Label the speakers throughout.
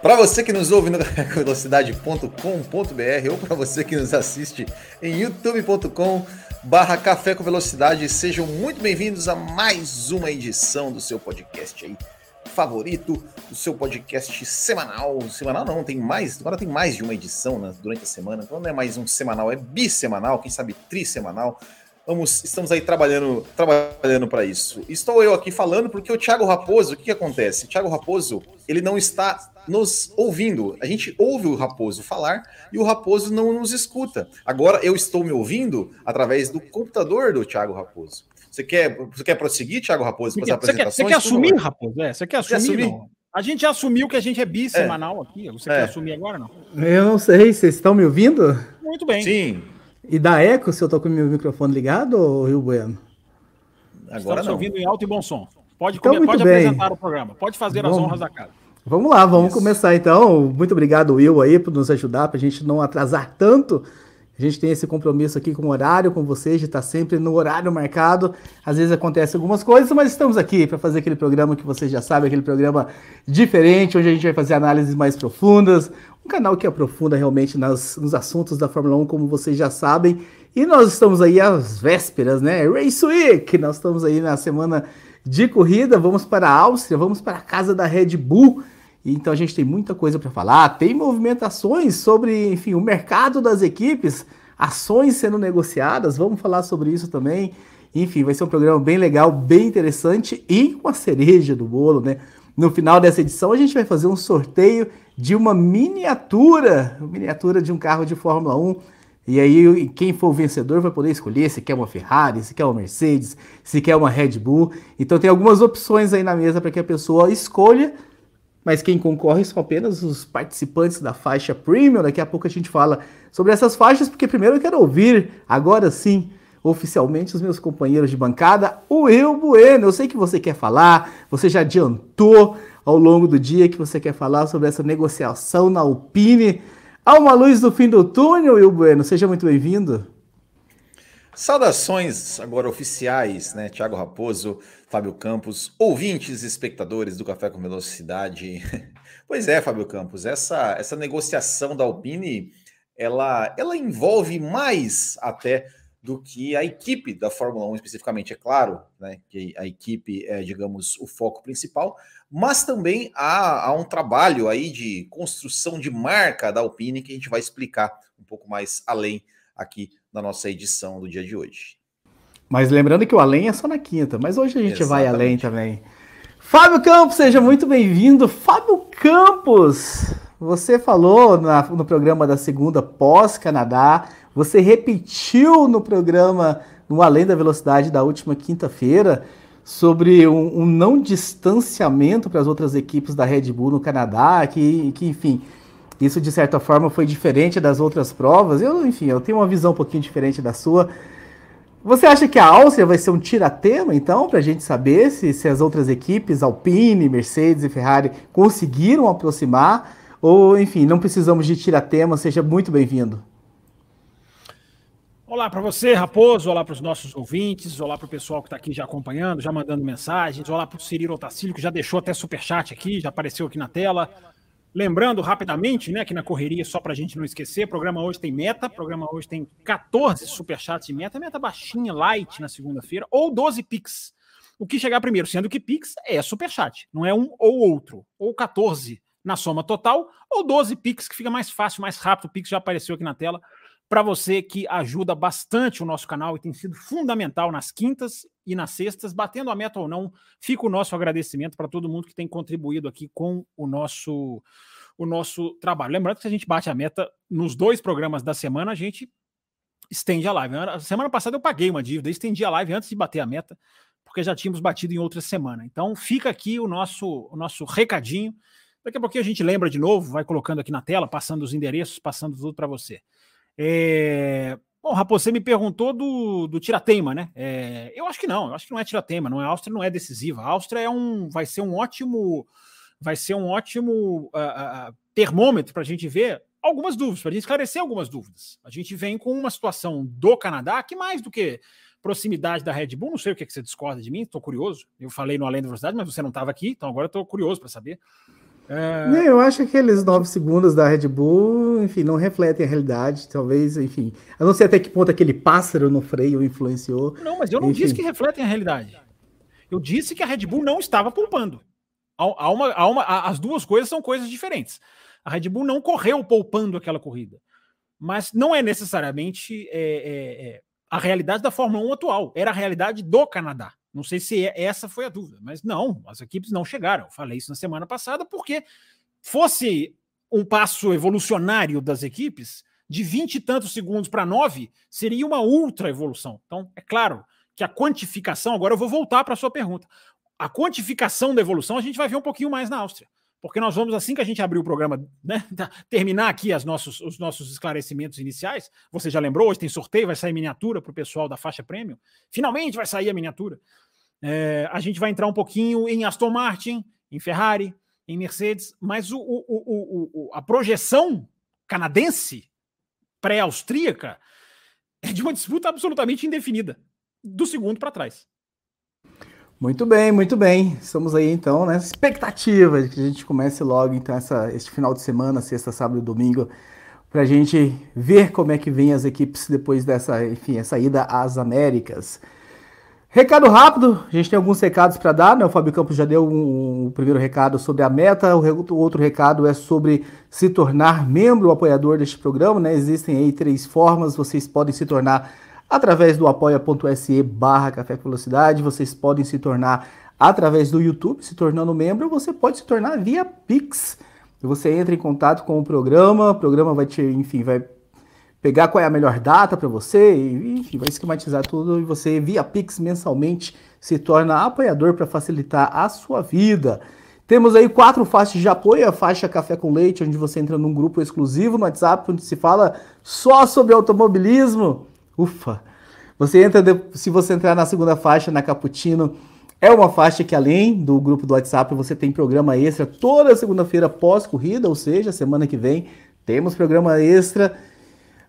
Speaker 1: Para você que nos ouve no velocidade.com.br ou para você que nos assiste em youtube.com barra Café com Velocidade, sejam muito bem-vindos a mais uma edição do seu podcast aí favorito, do seu podcast semanal. Semanal não, tem mais, agora tem mais de uma edição né, durante a semana, então não é mais um semanal, é bissemanal, quem sabe trissemanal. Vamos, estamos aí trabalhando, trabalhando para isso. Estou eu aqui falando porque o Thiago Raposo, o que, que acontece? O Thiago Raposo, ele não está nos ouvindo. A gente ouve o Raposo falar e o Raposo não nos escuta. Agora eu estou me ouvindo através do computador do Thiago Raposo. Você quer, você quer prosseguir, Thiago Raposo,
Speaker 2: com as Você quer, você quer assumir, Raposo? É, você quer assumir? Quer assumir? A gente já assumiu que a gente é bissemanal é. aqui. Você é. quer assumir agora não?
Speaker 3: Eu não sei, vocês estão me ouvindo?
Speaker 2: Muito bem.
Speaker 1: Sim.
Speaker 3: E dá eco se eu tô com o meu microfone ligado, Rio Bueno?
Speaker 2: Agora Estamos não. ouvindo em alto e bom som. Pode, então, pode apresentar o programa, pode fazer vamos, as honras da casa.
Speaker 3: Vamos lá, vamos Isso. começar então. Muito obrigado, Will, aí, por nos ajudar, para a gente não atrasar tanto. A gente tem esse compromisso aqui com o horário, com vocês, de estar sempre no horário marcado. Às vezes acontecem algumas coisas, mas estamos aqui para fazer aquele programa que vocês já sabem, aquele programa diferente, onde a gente vai fazer análises mais profundas, um canal que aprofunda realmente nas, nos assuntos da Fórmula 1, como vocês já sabem. E nós estamos aí às vésperas, né? Race Week! Nós estamos aí na semana de corrida, vamos para a Áustria, vamos para a casa da Red Bull. Então a gente tem muita coisa para falar, tem movimentações sobre, enfim, o mercado das equipes, ações sendo negociadas, vamos falar sobre isso também. Enfim, vai ser um programa bem legal, bem interessante e com a cereja do bolo, né? No final dessa edição, a gente vai fazer um sorteio de uma miniatura, miniatura de um carro de Fórmula 1. E aí, quem for o vencedor vai poder escolher se quer uma Ferrari, se quer uma Mercedes, se quer uma Red Bull. Então, tem algumas opções aí na mesa para que a pessoa escolha. Mas quem concorre são apenas os participantes da faixa Premium. Daqui a pouco a gente fala sobre essas faixas, porque primeiro eu quero ouvir, agora sim, oficialmente os meus companheiros de bancada, o Will Bueno. Eu sei que você quer falar, você já adiantou ao longo do dia que você quer falar sobre essa negociação na Alpine. Há uma luz no fim do túnel, Will Bueno. Seja muito bem-vindo.
Speaker 1: Saudações agora oficiais, né? Tiago Raposo, Fábio Campos, ouvintes e espectadores do Café com Velocidade. Pois é, Fábio Campos, essa, essa negociação da Alpine, ela, ela envolve mais até do que a equipe da Fórmula 1 especificamente, é claro, né, que a equipe é, digamos, o foco principal, mas também há, há um trabalho aí de construção de marca da Alpine que a gente vai explicar um pouco mais além aqui na nossa edição do dia de hoje.
Speaker 3: Mas lembrando que o além é só na quinta, mas hoje a gente Exatamente. vai além também. Fábio Campos, seja muito bem-vindo. Fábio Campos, você falou na, no programa da segunda pós-Canadá você repetiu no programa no Além da Velocidade da última quinta-feira sobre um, um, não distanciamento para as outras equipes da Red Bull no Canadá, que, que, enfim, isso de certa forma foi diferente das outras provas. Eu, enfim, eu tenho uma visão um pouquinho diferente da sua. Você acha que a Áustria vai ser um tiratema, então, para a gente saber se, se as outras equipes, Alpine, Mercedes e Ferrari, conseguiram aproximar? Ou, enfim, não precisamos de tiratema? Seja muito bem-vindo.
Speaker 2: Olá para você, Raposo. Olá para os nossos ouvintes. Olá para o pessoal que está aqui já acompanhando, já mandando mensagens. Olá para o Cirilo Otacílio, que já deixou até superchat aqui, já apareceu aqui na tela. Lembrando rapidamente, né, que na correria, só para a gente não esquecer, programa hoje tem meta, programa hoje tem 14 superchats de meta, meta baixinha, light na segunda-feira, ou 12 Pix. O que chegar primeiro, sendo que Pix é superchat, não é um ou outro, ou 14 na soma total, ou 12 Pix, que fica mais fácil, mais rápido. O Pix já apareceu aqui na tela para você que ajuda bastante o nosso canal e tem sido fundamental nas quintas e nas sextas, batendo a meta ou não, fica o nosso agradecimento para todo mundo que tem contribuído aqui com o nosso o nosso trabalho. Lembrando que se a gente bate a meta nos dois programas da semana, a gente estende a live. Semana passada eu paguei uma dívida, estendi a live antes de bater a meta, porque já tínhamos batido em outra semana. Então fica aqui o nosso o nosso recadinho. Daqui a pouquinho a gente lembra de novo, vai colocando aqui na tela, passando os endereços, passando tudo para você. É... Bom, Raposo, você me perguntou do, do Tirateima, né? É... Eu acho que não, eu acho que não é Tirateima, não é a Áustria não é decisiva. A Áustria é um, vai ser um ótimo, vai ser um ótimo uh, uh, termômetro para a gente ver algumas dúvidas, para a gente esclarecer algumas dúvidas. A gente vem com uma situação do Canadá que mais do que proximidade da Red Bull, não sei o que, é que você discorda de mim, estou curioso. Eu falei no Além da Velocidade, mas você não estava aqui, então agora estou curioso para saber.
Speaker 3: É... Eu acho que aqueles nove segundos da Red Bull, enfim, não refletem a realidade. Talvez, enfim. Eu não sei até que ponto aquele pássaro no freio influenciou.
Speaker 2: Não, mas eu não enfim. disse que refletem a realidade. Eu disse que a Red Bull não estava poupando. Há uma, há uma, as duas coisas são coisas diferentes. A Red Bull não correu poupando aquela corrida. Mas não é necessariamente é, é, é a realidade da Fórmula 1 atual. Era a realidade do Canadá. Não sei se é, essa foi a dúvida, mas não, as equipes não chegaram. Eu falei isso na semana passada, porque fosse um passo evolucionário das equipes, de 20 e tantos segundos para 9, seria uma ultra evolução. Então, é claro que a quantificação, agora eu vou voltar para a sua pergunta. A quantificação da evolução a gente vai ver um pouquinho mais na Áustria porque nós vamos, assim que a gente abrir o programa, né, terminar aqui as nossos, os nossos esclarecimentos iniciais. Você já lembrou, hoje tem sorteio, vai sair miniatura para o pessoal da faixa premium. Finalmente vai sair a miniatura. É, a gente vai entrar um pouquinho em Aston Martin, em Ferrari, em Mercedes, mas o, o, o, a projeção canadense pré-austríaca é de uma disputa absolutamente indefinida, do segundo para trás.
Speaker 3: Muito bem, muito bem. Estamos aí então nessa expectativa de que a gente comece logo então essa, este final de semana, sexta, sábado e domingo, para a gente ver como é que vem as equipes depois dessa, enfim, essa ida às Américas. Recado rápido, a gente tem alguns recados para dar, né? O Fábio Campos já deu um, um, primeiro recado sobre a meta, o, o outro recado é sobre se tornar membro, apoiador deste programa, né? Existem aí três formas, vocês podem se tornar através do apoia.se barra Café com Velocidade. Vocês podem se tornar através do YouTube, se tornando membro, você pode se tornar via Pix. Você entra em contato com o programa, o programa vai te, enfim, vai pegar qual é a melhor data para você, e, enfim, vai esquematizar tudo e você via Pix mensalmente se torna apoiador para facilitar a sua vida. Temos aí quatro faixas de apoio, a faixa Café com Leite, onde você entra num grupo exclusivo no WhatsApp, onde se fala só sobre automobilismo. Ufa! Você entra, se você entrar na segunda faixa, na Cappuccino, é uma faixa que além do grupo do WhatsApp, você tem programa extra toda segunda-feira pós-corrida, ou seja, semana que vem temos programa extra.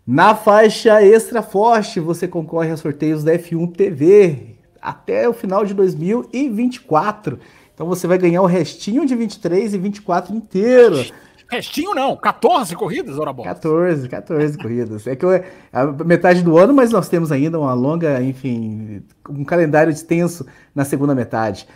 Speaker 3: Na faixa Extra Forte, você concorre a sorteios da F1 TV até o final de 2024. Então você vai ganhar o restinho de 23 e 24 inteiro.
Speaker 2: Restinho não, 14 corridas, ora bom.
Speaker 3: 14, 14 corridas. É que eu, a metade do ano, mas nós temos ainda uma longa, enfim, um calendário extenso na segunda metade.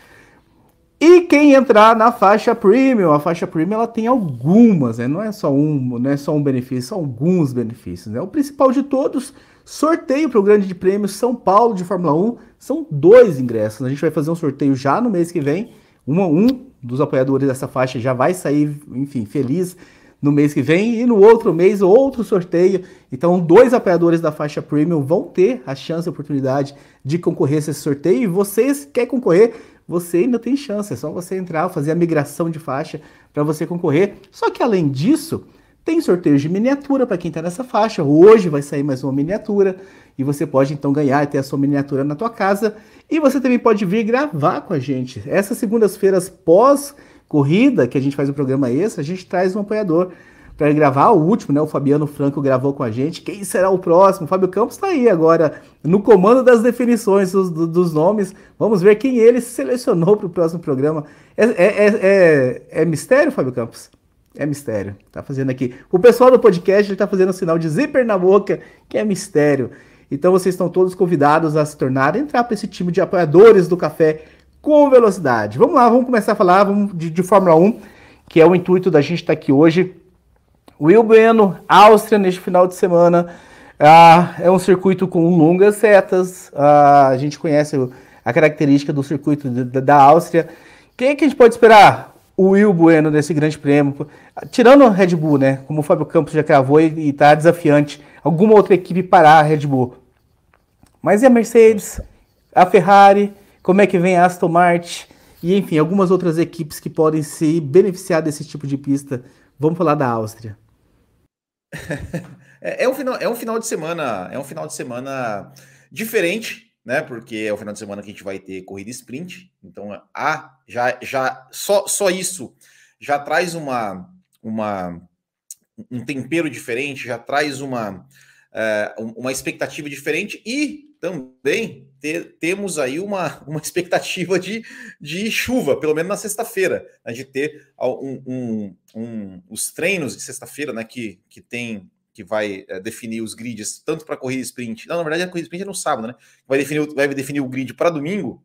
Speaker 3: E quem entrar na faixa premium, a faixa premium ela tem algumas, né? não é só um, não é só um benefício, são alguns benefícios. Né? O principal de todos, sorteio para o Grande Prêmio São Paulo de Fórmula 1, são dois ingressos. A gente vai fazer um sorteio já no mês que vem, uma, um dos apoiadores dessa faixa já vai sair, enfim, feliz no mês que vem e no outro mês outro sorteio. Então, dois apoiadores da faixa premium vão ter a chance, a oportunidade de concorrer a esse sorteio. E vocês quer concorrer, você ainda tem chance. É só você entrar, fazer a migração de faixa para você concorrer. Só que além disso, tem sorteios de miniatura para quem está nessa faixa. Hoje vai sair mais uma miniatura e você pode então ganhar e ter a sua miniatura na tua casa. E você também pode vir gravar com a gente. Essas segundas-feiras pós corrida, que a gente faz o programa extra, a gente traz um apoiador para gravar. O último, né? O Fabiano Franco gravou com a gente. Quem será o próximo? O Fábio Campos está aí agora no comando das definições dos, dos, nomes. Vamos ver quem ele selecionou para o próximo programa. É, é, é, é, é mistério, Fábio Campos? É mistério. Tá fazendo aqui. O pessoal do podcast está fazendo um sinal de zíper na boca, que é mistério. Então vocês estão todos convidados a se tornar, entrar para esse time de apoiadores do café com velocidade. Vamos lá, vamos começar a falar vamos de, de Fórmula 1, que é o intuito da gente estar tá aqui hoje. Will Bueno, Áustria, neste final de semana. Ah, é um circuito com longas setas. Ah, a gente conhece a característica do circuito da, da Áustria. Quem é que a gente pode esperar? O Will Bueno nesse grande prêmio. Tirando a Red Bull, né? Como o Fábio Campos já cravou e está desafiante, alguma outra equipe parar a Red Bull. Mas e a Mercedes, a Ferrari, como é que vem a Aston Martin e enfim, algumas outras equipes que podem se beneficiar desse tipo de pista. Vamos falar da Áustria.
Speaker 1: É, é, um final, é um final de semana, é um final de semana diferente, né? Porque é o final de semana que a gente vai ter corrida sprint. Então, a, já, já só, só isso já traz uma, uma um tempero diferente, já traz uma, uh, uma expectativa diferente e também temos aí uma, uma expectativa de, de chuva, pelo menos na sexta-feira, né, de ter um, um, um, os treinos de sexta-feira, né, que, que tem que vai é, definir os grids tanto para corrida sprint. Não, na verdade a corrida sprint é no sábado, né? Vai definir, vai definir o grid para domingo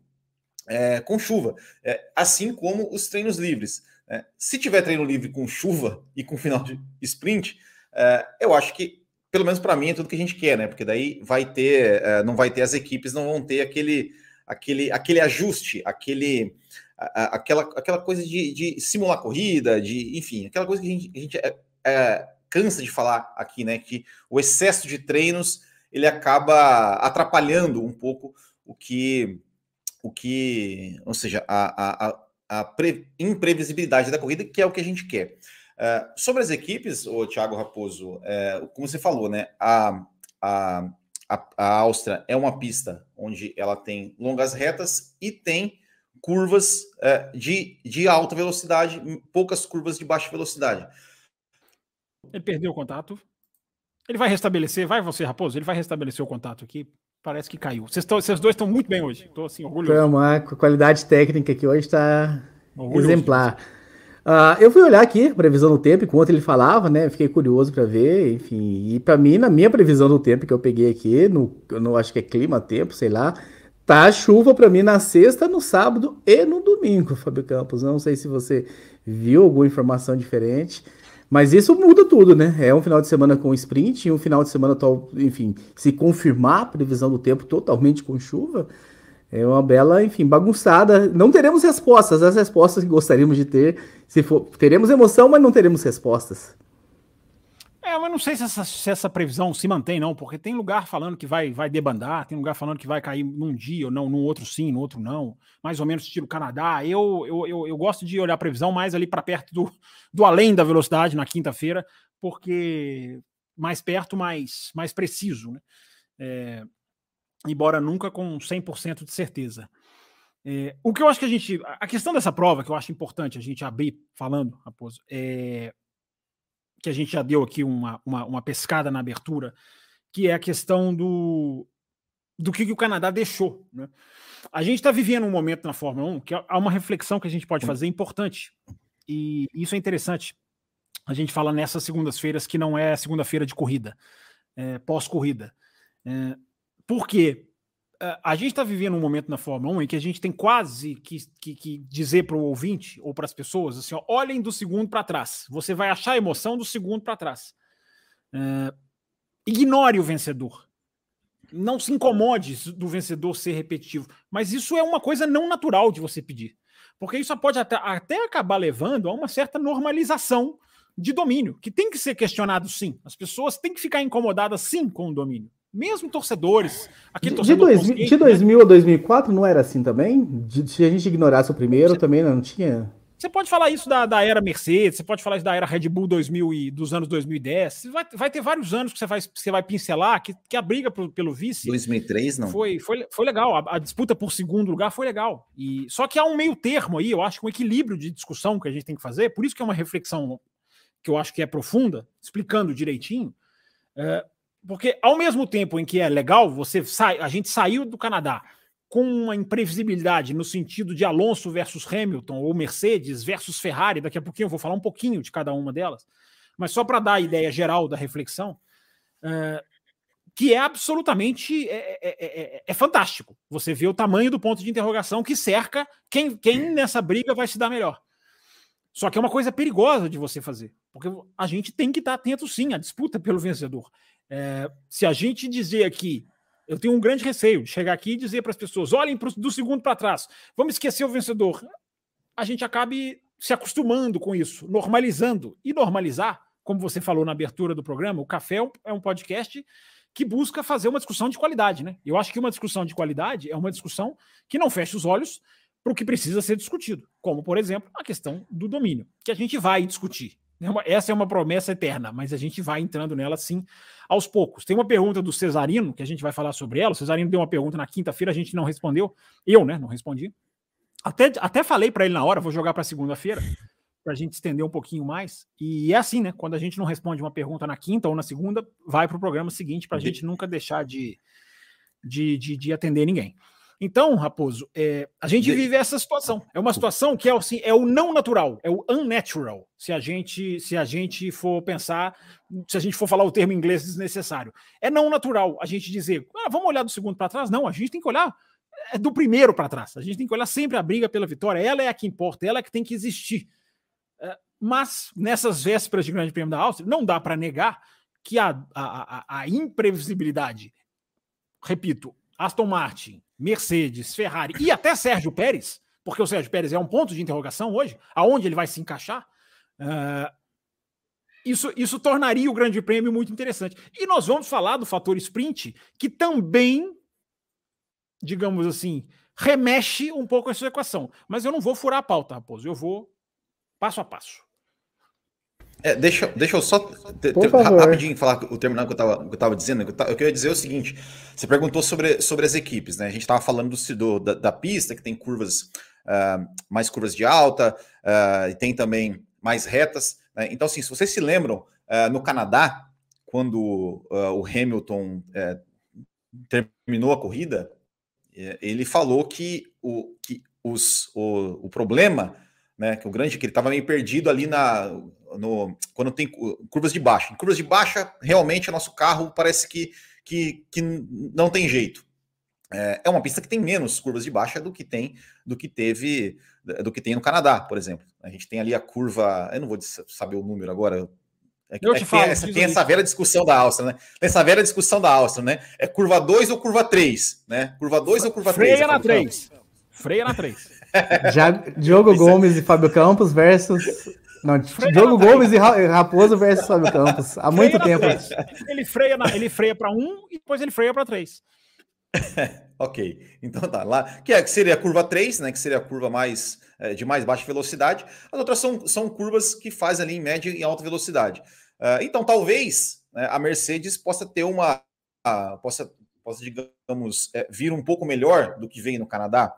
Speaker 1: é, com chuva, é, assim como os treinos livres. Né. Se tiver treino livre com chuva e com final de sprint, é, eu acho que pelo menos para mim é tudo que a gente quer, né? Porque daí vai ter, é, não vai ter as equipes, não vão ter aquele, aquele, aquele ajuste, aquele, aquela, aquela coisa de, de, simular corrida, de, enfim, aquela coisa que a gente, a gente é, é, cansa de falar aqui, né? Que o excesso de treinos ele acaba atrapalhando um pouco o que, o que, ou seja, a, a, a, a imprevisibilidade da corrida, que é o que a gente quer. Uh, sobre as equipes, o Thiago Raposo, uh, como você falou, né? A, a, a, a, Áustria é uma pista onde ela tem longas retas e tem curvas uh, de, de alta velocidade, poucas curvas de baixa velocidade.
Speaker 2: Ele perdeu o contato. Ele vai restabelecer, vai você, Raposo, ele vai restabelecer o contato aqui. Parece que caiu. Vocês, tão, vocês dois estão muito bem hoje. Estou assim, orgulhoso.
Speaker 3: Então, a qualidade técnica aqui hoje está exemplar. Uh, eu fui olhar aqui, previsão do tempo, enquanto ele falava, né? Fiquei curioso para ver, enfim. E para mim, na minha previsão do tempo que eu peguei aqui, no, no acho que é clima, tempo, sei lá, tá chuva para mim na sexta, no sábado e no domingo, Fábio Campos. Não sei se você viu alguma informação diferente. Mas isso muda tudo, né? É um final de semana com sprint, e um final de semana, enfim, se confirmar a previsão do tempo totalmente com chuva, é uma bela, enfim, bagunçada. Não teremos respostas, as respostas que gostaríamos de ter. Se for, teremos emoção, mas não teremos respostas.
Speaker 2: É, mas não sei se essa, se essa, previsão se mantém, não, porque tem lugar falando que vai, vai debandar, tem lugar falando que vai cair num dia ou não, num outro sim, no outro não, mais ou menos estilo Canadá. Eu, eu, eu, eu gosto de olhar a previsão mais ali para perto do, do além da velocidade na quinta-feira, porque mais perto, mais, mais preciso, né? É, embora nunca com 100% de certeza. É, o que eu acho que a gente. A questão dessa prova, que eu acho importante a gente abrir falando, Raposo, é, que a gente já deu aqui uma, uma, uma pescada na abertura, que é a questão do, do que, que o Canadá deixou. Né? A gente está vivendo um momento na Fórmula 1 que há uma reflexão que a gente pode fazer importante. E isso é interessante. A gente fala nessas segundas-feiras que não é segunda-feira de corrida, é, pós-corrida. É, por quê? A gente está vivendo um momento na Fórmula 1 em que a gente tem quase que, que, que dizer para o ouvinte ou para as pessoas assim: ó, olhem do segundo para trás. Você vai achar emoção do segundo para trás. É, ignore o vencedor. Não se incomode do vencedor ser repetitivo. Mas isso é uma coisa não natural de você pedir. Porque isso pode até, até acabar levando a uma certa normalização de domínio, que tem que ser questionado sim. As pessoas têm que ficar incomodadas sim com o domínio mesmo torcedores.
Speaker 3: Aquele torcedor de, dois, de 2000 né? a 2004 não era assim também? De, se a gente ignorasse o primeiro, você, também não tinha.
Speaker 2: Você pode falar isso da, da era Mercedes, você pode falar isso da era Red Bull 2000 e dos anos 2010. Vai, vai ter vários anos que você vai, você vai pincelar que, que a briga pro, pelo vice.
Speaker 1: 2003, não?
Speaker 2: Foi, foi, foi legal. A, a, disputa por segundo lugar foi legal. E Só que há um meio termo aí, eu acho, um equilíbrio de discussão que a gente tem que fazer. Por isso que é uma reflexão que eu acho que é profunda, explicando direitinho. É, porque ao mesmo tempo em que é legal, você sai, a gente saiu do Canadá com uma imprevisibilidade no sentido de Alonso versus Hamilton ou Mercedes versus Ferrari, daqui a pouquinho eu vou falar um pouquinho de cada uma delas, mas só para dar a ideia geral da reflexão, é, que é absolutamente é, é, é, fantástico. Você vê o tamanho do ponto de interrogação que cerca quem, quem nessa briga vai se dar melhor. Só que é uma coisa perigosa de você fazer, porque a gente tem que estar atento sim à disputa pelo vencedor. É, se a gente dizer aqui, eu tenho um grande receio de chegar aqui e dizer para as pessoas: olhem pro, do segundo para trás, vamos esquecer o vencedor. A gente acabe se acostumando com isso, normalizando. E normalizar, como você falou na abertura do programa, o Café é um, é um podcast que busca fazer uma discussão de qualidade. Né? Eu acho que uma discussão de qualidade é uma discussão que não fecha os olhos para o que precisa ser discutido, como, por exemplo, a questão do domínio, que a gente vai discutir essa é uma promessa eterna, mas a gente vai entrando nela sim aos poucos. Tem uma pergunta do Cesarino, que a gente vai falar sobre ela. O Cesarino deu uma pergunta na quinta-feira, a gente não respondeu. Eu, né, não respondi. Até, até falei para ele na hora, vou jogar para segunda-feira, para a gente estender um pouquinho mais. E é assim, né? Quando a gente não responde uma pergunta na quinta ou na segunda, vai para o programa seguinte, para a gente nunca deixar de, de, de, de atender ninguém. Então, Raposo, é, a gente vive essa situação. É uma situação que é, assim, é o não natural, é o unnatural. Se a gente, se a gente for pensar, se a gente for falar o termo em inglês desnecessário, é não natural a gente dizer, ah, vamos olhar do segundo para trás. Não, a gente tem que olhar é do primeiro para trás. A gente tem que olhar sempre a briga pela vitória. Ela é a que importa, ela é que tem que existir. É, mas nessas vésperas de Grande Prêmio da Áustria, não dá para negar que a, a, a, a imprevisibilidade, repito, Aston Martin, Mercedes, Ferrari e até Sérgio Pérez, porque o Sérgio Pérez é um ponto de interrogação hoje, aonde ele vai se encaixar, uh, isso, isso tornaria o Grande Prêmio muito interessante. E nós vamos falar do fator sprint, que também, digamos assim, remexe um pouco essa equação. Mas eu não vou furar a pauta, Raposo, eu vou passo a passo.
Speaker 1: É, deixa, deixa eu só rapidinho falar o terminar o que eu estava dizendo. Eu, eu queria dizer o seguinte: você perguntou sobre, sobre as equipes, né? A gente estava falando do, do da, da, pista, que tem curvas, uh, mais curvas de alta, uh, e tem também mais retas. Né? Então, assim, se vocês se lembram, uh, no Canadá, quando o Hamilton terminou a corrida, ele falou que o, que os, o, o problema né? Que o grande que ele estava meio perdido ali na no, quando tem curvas de baixa. Em curvas de baixa, realmente o nosso carro parece que, que, que não tem jeito. É, é uma pista que tem menos curvas de baixa do que tem do que teve do que tem no Canadá, por exemplo. A gente tem ali a curva, eu não vou saber o número agora. É, eu te é, falo, tem, essa, tem essa velha discussão da Áustria, né? Tem essa velha discussão da Áustria, né? É curva 2 ou curva 3, né? Curva 2 ou curva 3?
Speaker 2: Freia na 3. Freia na 3.
Speaker 3: Já, Diogo Gomes e Fábio Campos versus. Não, freia Diogo Gomes e Raposo versus Fábio Campos. Há muito tempo.
Speaker 2: Ele freia, na, ele freia para um e depois ele freia para três.
Speaker 1: ok, então tá lá. Que, é, que seria a curva 3, né? Que seria a curva mais é, de mais baixa velocidade. As outras são, são curvas que fazem ali em média e alta velocidade. Uh, então, talvez né, a Mercedes possa ter uma. Uh, possa, possa, digamos, é, vir um pouco melhor do que vem no Canadá.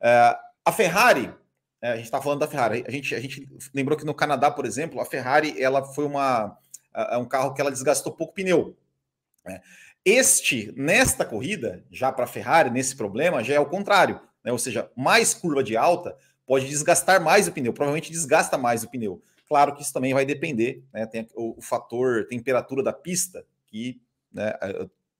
Speaker 1: Uh, a Ferrari, a gente está falando da Ferrari, a gente, a gente lembrou que no Canadá, por exemplo, a Ferrari ela foi uma, é um carro que ela desgastou pouco pneu. Né? Este, nesta corrida, já para a Ferrari, nesse problema, já é o contrário. Né? Ou seja, mais curva de alta pode desgastar mais o pneu, provavelmente desgasta mais o pneu. Claro que isso também vai depender, né? tem o, o fator temperatura da pista, que, né,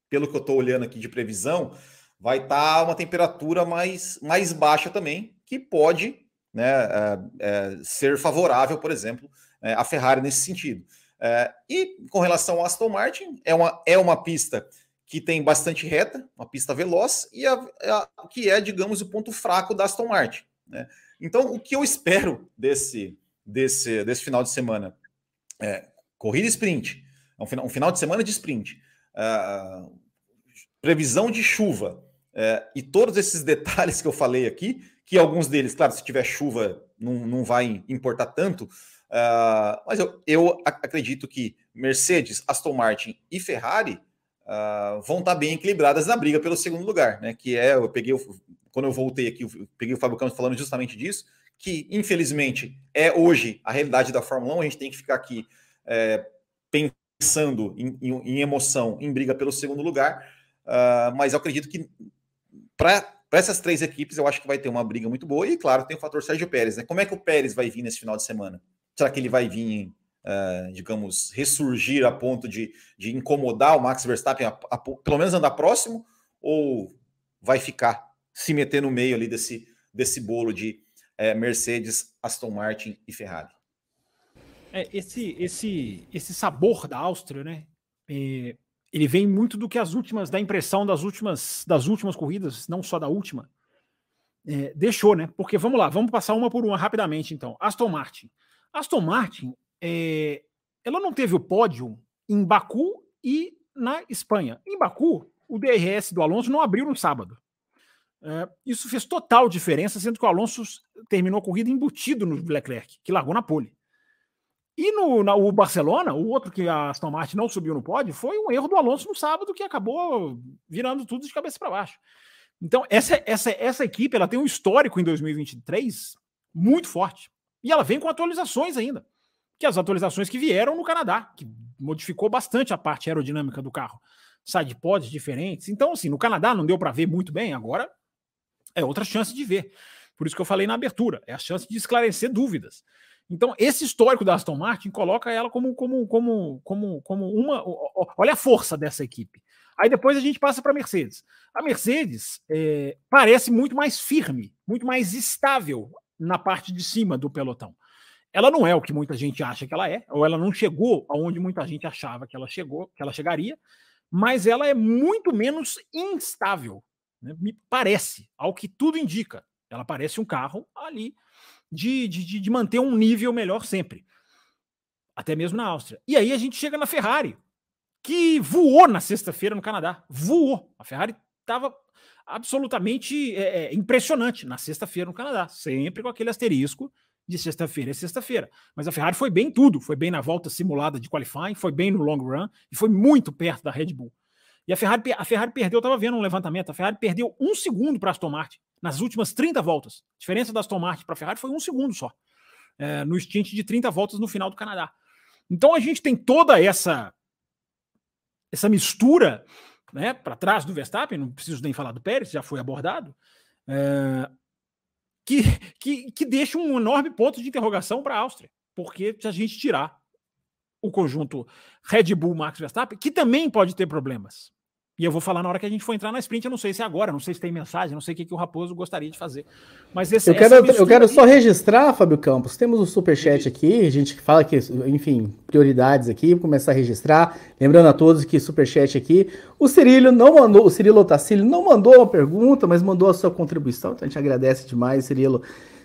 Speaker 1: pelo que eu estou olhando aqui de previsão, vai estar tá uma temperatura mais, mais baixa também, que pode né, é, é, ser favorável, por exemplo, é, à Ferrari nesse sentido. É, e com relação ao Aston Martin, é uma, é uma pista que tem bastante reta, uma pista veloz, e a, a, que é, digamos, o ponto fraco da Aston Martin. Né? Então, o que eu espero desse, desse, desse final de semana é corrida sprint, um final, um final de semana de sprint, uh, previsão de chuva uh, e todos esses detalhes que eu falei aqui, que alguns deles, claro, se tiver chuva, não, não vai importar tanto. Uh, mas eu, eu acredito que Mercedes, Aston Martin e Ferrari uh, vão estar bem equilibradas na briga pelo segundo lugar, né? Que é, eu peguei, quando eu voltei aqui, eu peguei o Fábio Campos falando justamente disso, que infelizmente é hoje a realidade da Fórmula 1, a gente tem que ficar aqui é, pensando em, em, em, emoção, em briga pelo segundo lugar, uh, mas eu acredito que para para essas três equipes, eu acho que vai ter uma briga muito boa. E, claro, tem o fator Sérgio Pérez. Né? Como é que o Pérez vai vir nesse final de semana? Será que ele vai vir, uh, digamos, ressurgir a ponto de, de incomodar o Max Verstappen, a, a, pelo menos andar próximo? Ou vai ficar se meter no meio ali desse, desse bolo de é, Mercedes, Aston Martin e Ferrari?
Speaker 2: É, esse, esse, esse sabor da Áustria, né? É, ele vem muito do que as últimas, da impressão das últimas, das últimas corridas, não só da última, é, deixou, né? Porque vamos lá, vamos passar uma por uma rapidamente, então. Aston Martin. Aston Martin, é, ela não teve o pódio em Baku e na Espanha. Em Baku, o DRS do Alonso não abriu no sábado. É, isso fez total diferença, sendo que o Alonso terminou a corrida embutido no Leclerc, que largou na pole. E no na, o Barcelona, o outro que a Aston Martin não subiu no pódio, foi um erro do Alonso no sábado que acabou virando tudo de cabeça para baixo. Então, essa, essa, essa equipe ela tem um histórico em 2023 muito forte. E ela vem com atualizações ainda. Que as atualizações que vieram no Canadá, que modificou bastante a parte aerodinâmica do carro. Side pods diferentes. Então, assim, no Canadá não deu para ver muito bem, agora é outra chance de ver. Por isso que eu falei na abertura, é a chance de esclarecer dúvidas. Então, esse histórico da Aston Martin coloca ela como, como, como, como, como uma. Olha a força dessa equipe. Aí depois a gente passa para a Mercedes. A Mercedes é, parece muito mais firme, muito mais estável na parte de cima do pelotão. Ela não é o que muita gente acha que ela é, ou ela não chegou aonde muita gente achava que ela chegou, que ela chegaria, mas ela é muito menos instável. Né? Me parece, ao que tudo indica. Ela parece um carro ali de, de, de manter um nível melhor sempre. Até mesmo na Áustria. E aí a gente chega na Ferrari, que voou na sexta-feira no Canadá. Voou. A Ferrari estava absolutamente é, é, impressionante na sexta-feira no Canadá, sempre com aquele asterisco de sexta-feira é sexta-feira. Mas a Ferrari foi bem em tudo, foi bem na volta simulada de qualifying, foi bem no long run e foi muito perto da Red Bull. E a Ferrari, a Ferrari perdeu, eu estava vendo um levantamento, a Ferrari perdeu um segundo para Aston Martin nas últimas 30 voltas. A diferença da Aston Martin para a Ferrari foi um segundo só, é, no stint de 30 voltas no final do Canadá. Então a gente tem toda essa essa mistura né, para trás do Verstappen, não preciso nem falar do Pérez, já foi abordado, é, que, que, que deixa um enorme ponto de interrogação para a Áustria. Porque se a gente tirar o conjunto Red Bull Max Verstappen, que também pode ter problemas, e eu vou falar na hora que a gente for entrar na sprint. Eu não sei se é agora, não sei se tem mensagem, não sei o que, que o Raposo gostaria de fazer. Mas esse,
Speaker 3: eu quero, eu quero só registrar, Fábio Campos. Temos o superchat aqui. A gente fala que, enfim, prioridades aqui. Vou começar a registrar. Lembrando a todos que superchat aqui. O Cirilo não mandou, o Cirilo Otacílio não mandou uma pergunta, mas mandou a sua contribuição. Então a gente agradece demais, Cirilo.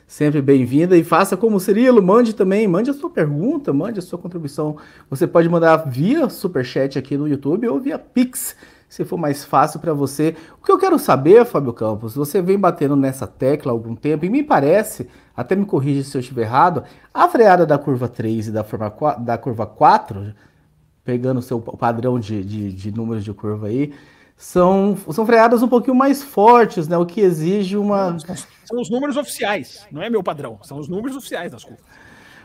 Speaker 3: Sempre bem-vinda e faça como o Cirilo, mande também, mande a sua pergunta, mande a sua contribuição. Você pode mandar via superchat aqui no YouTube ou via Pix se for mais fácil para você. O que eu quero saber, Fábio Campos, você vem batendo nessa tecla há algum tempo e me parece, até me corrija se eu estiver errado, a freada da curva 3 e da, forma, da curva 4, pegando o seu padrão de, de, de números de curva aí, são, são freadas um pouquinho mais fortes, né? O que exige uma.
Speaker 2: São os números oficiais, não é meu padrão, são os números oficiais das curvas.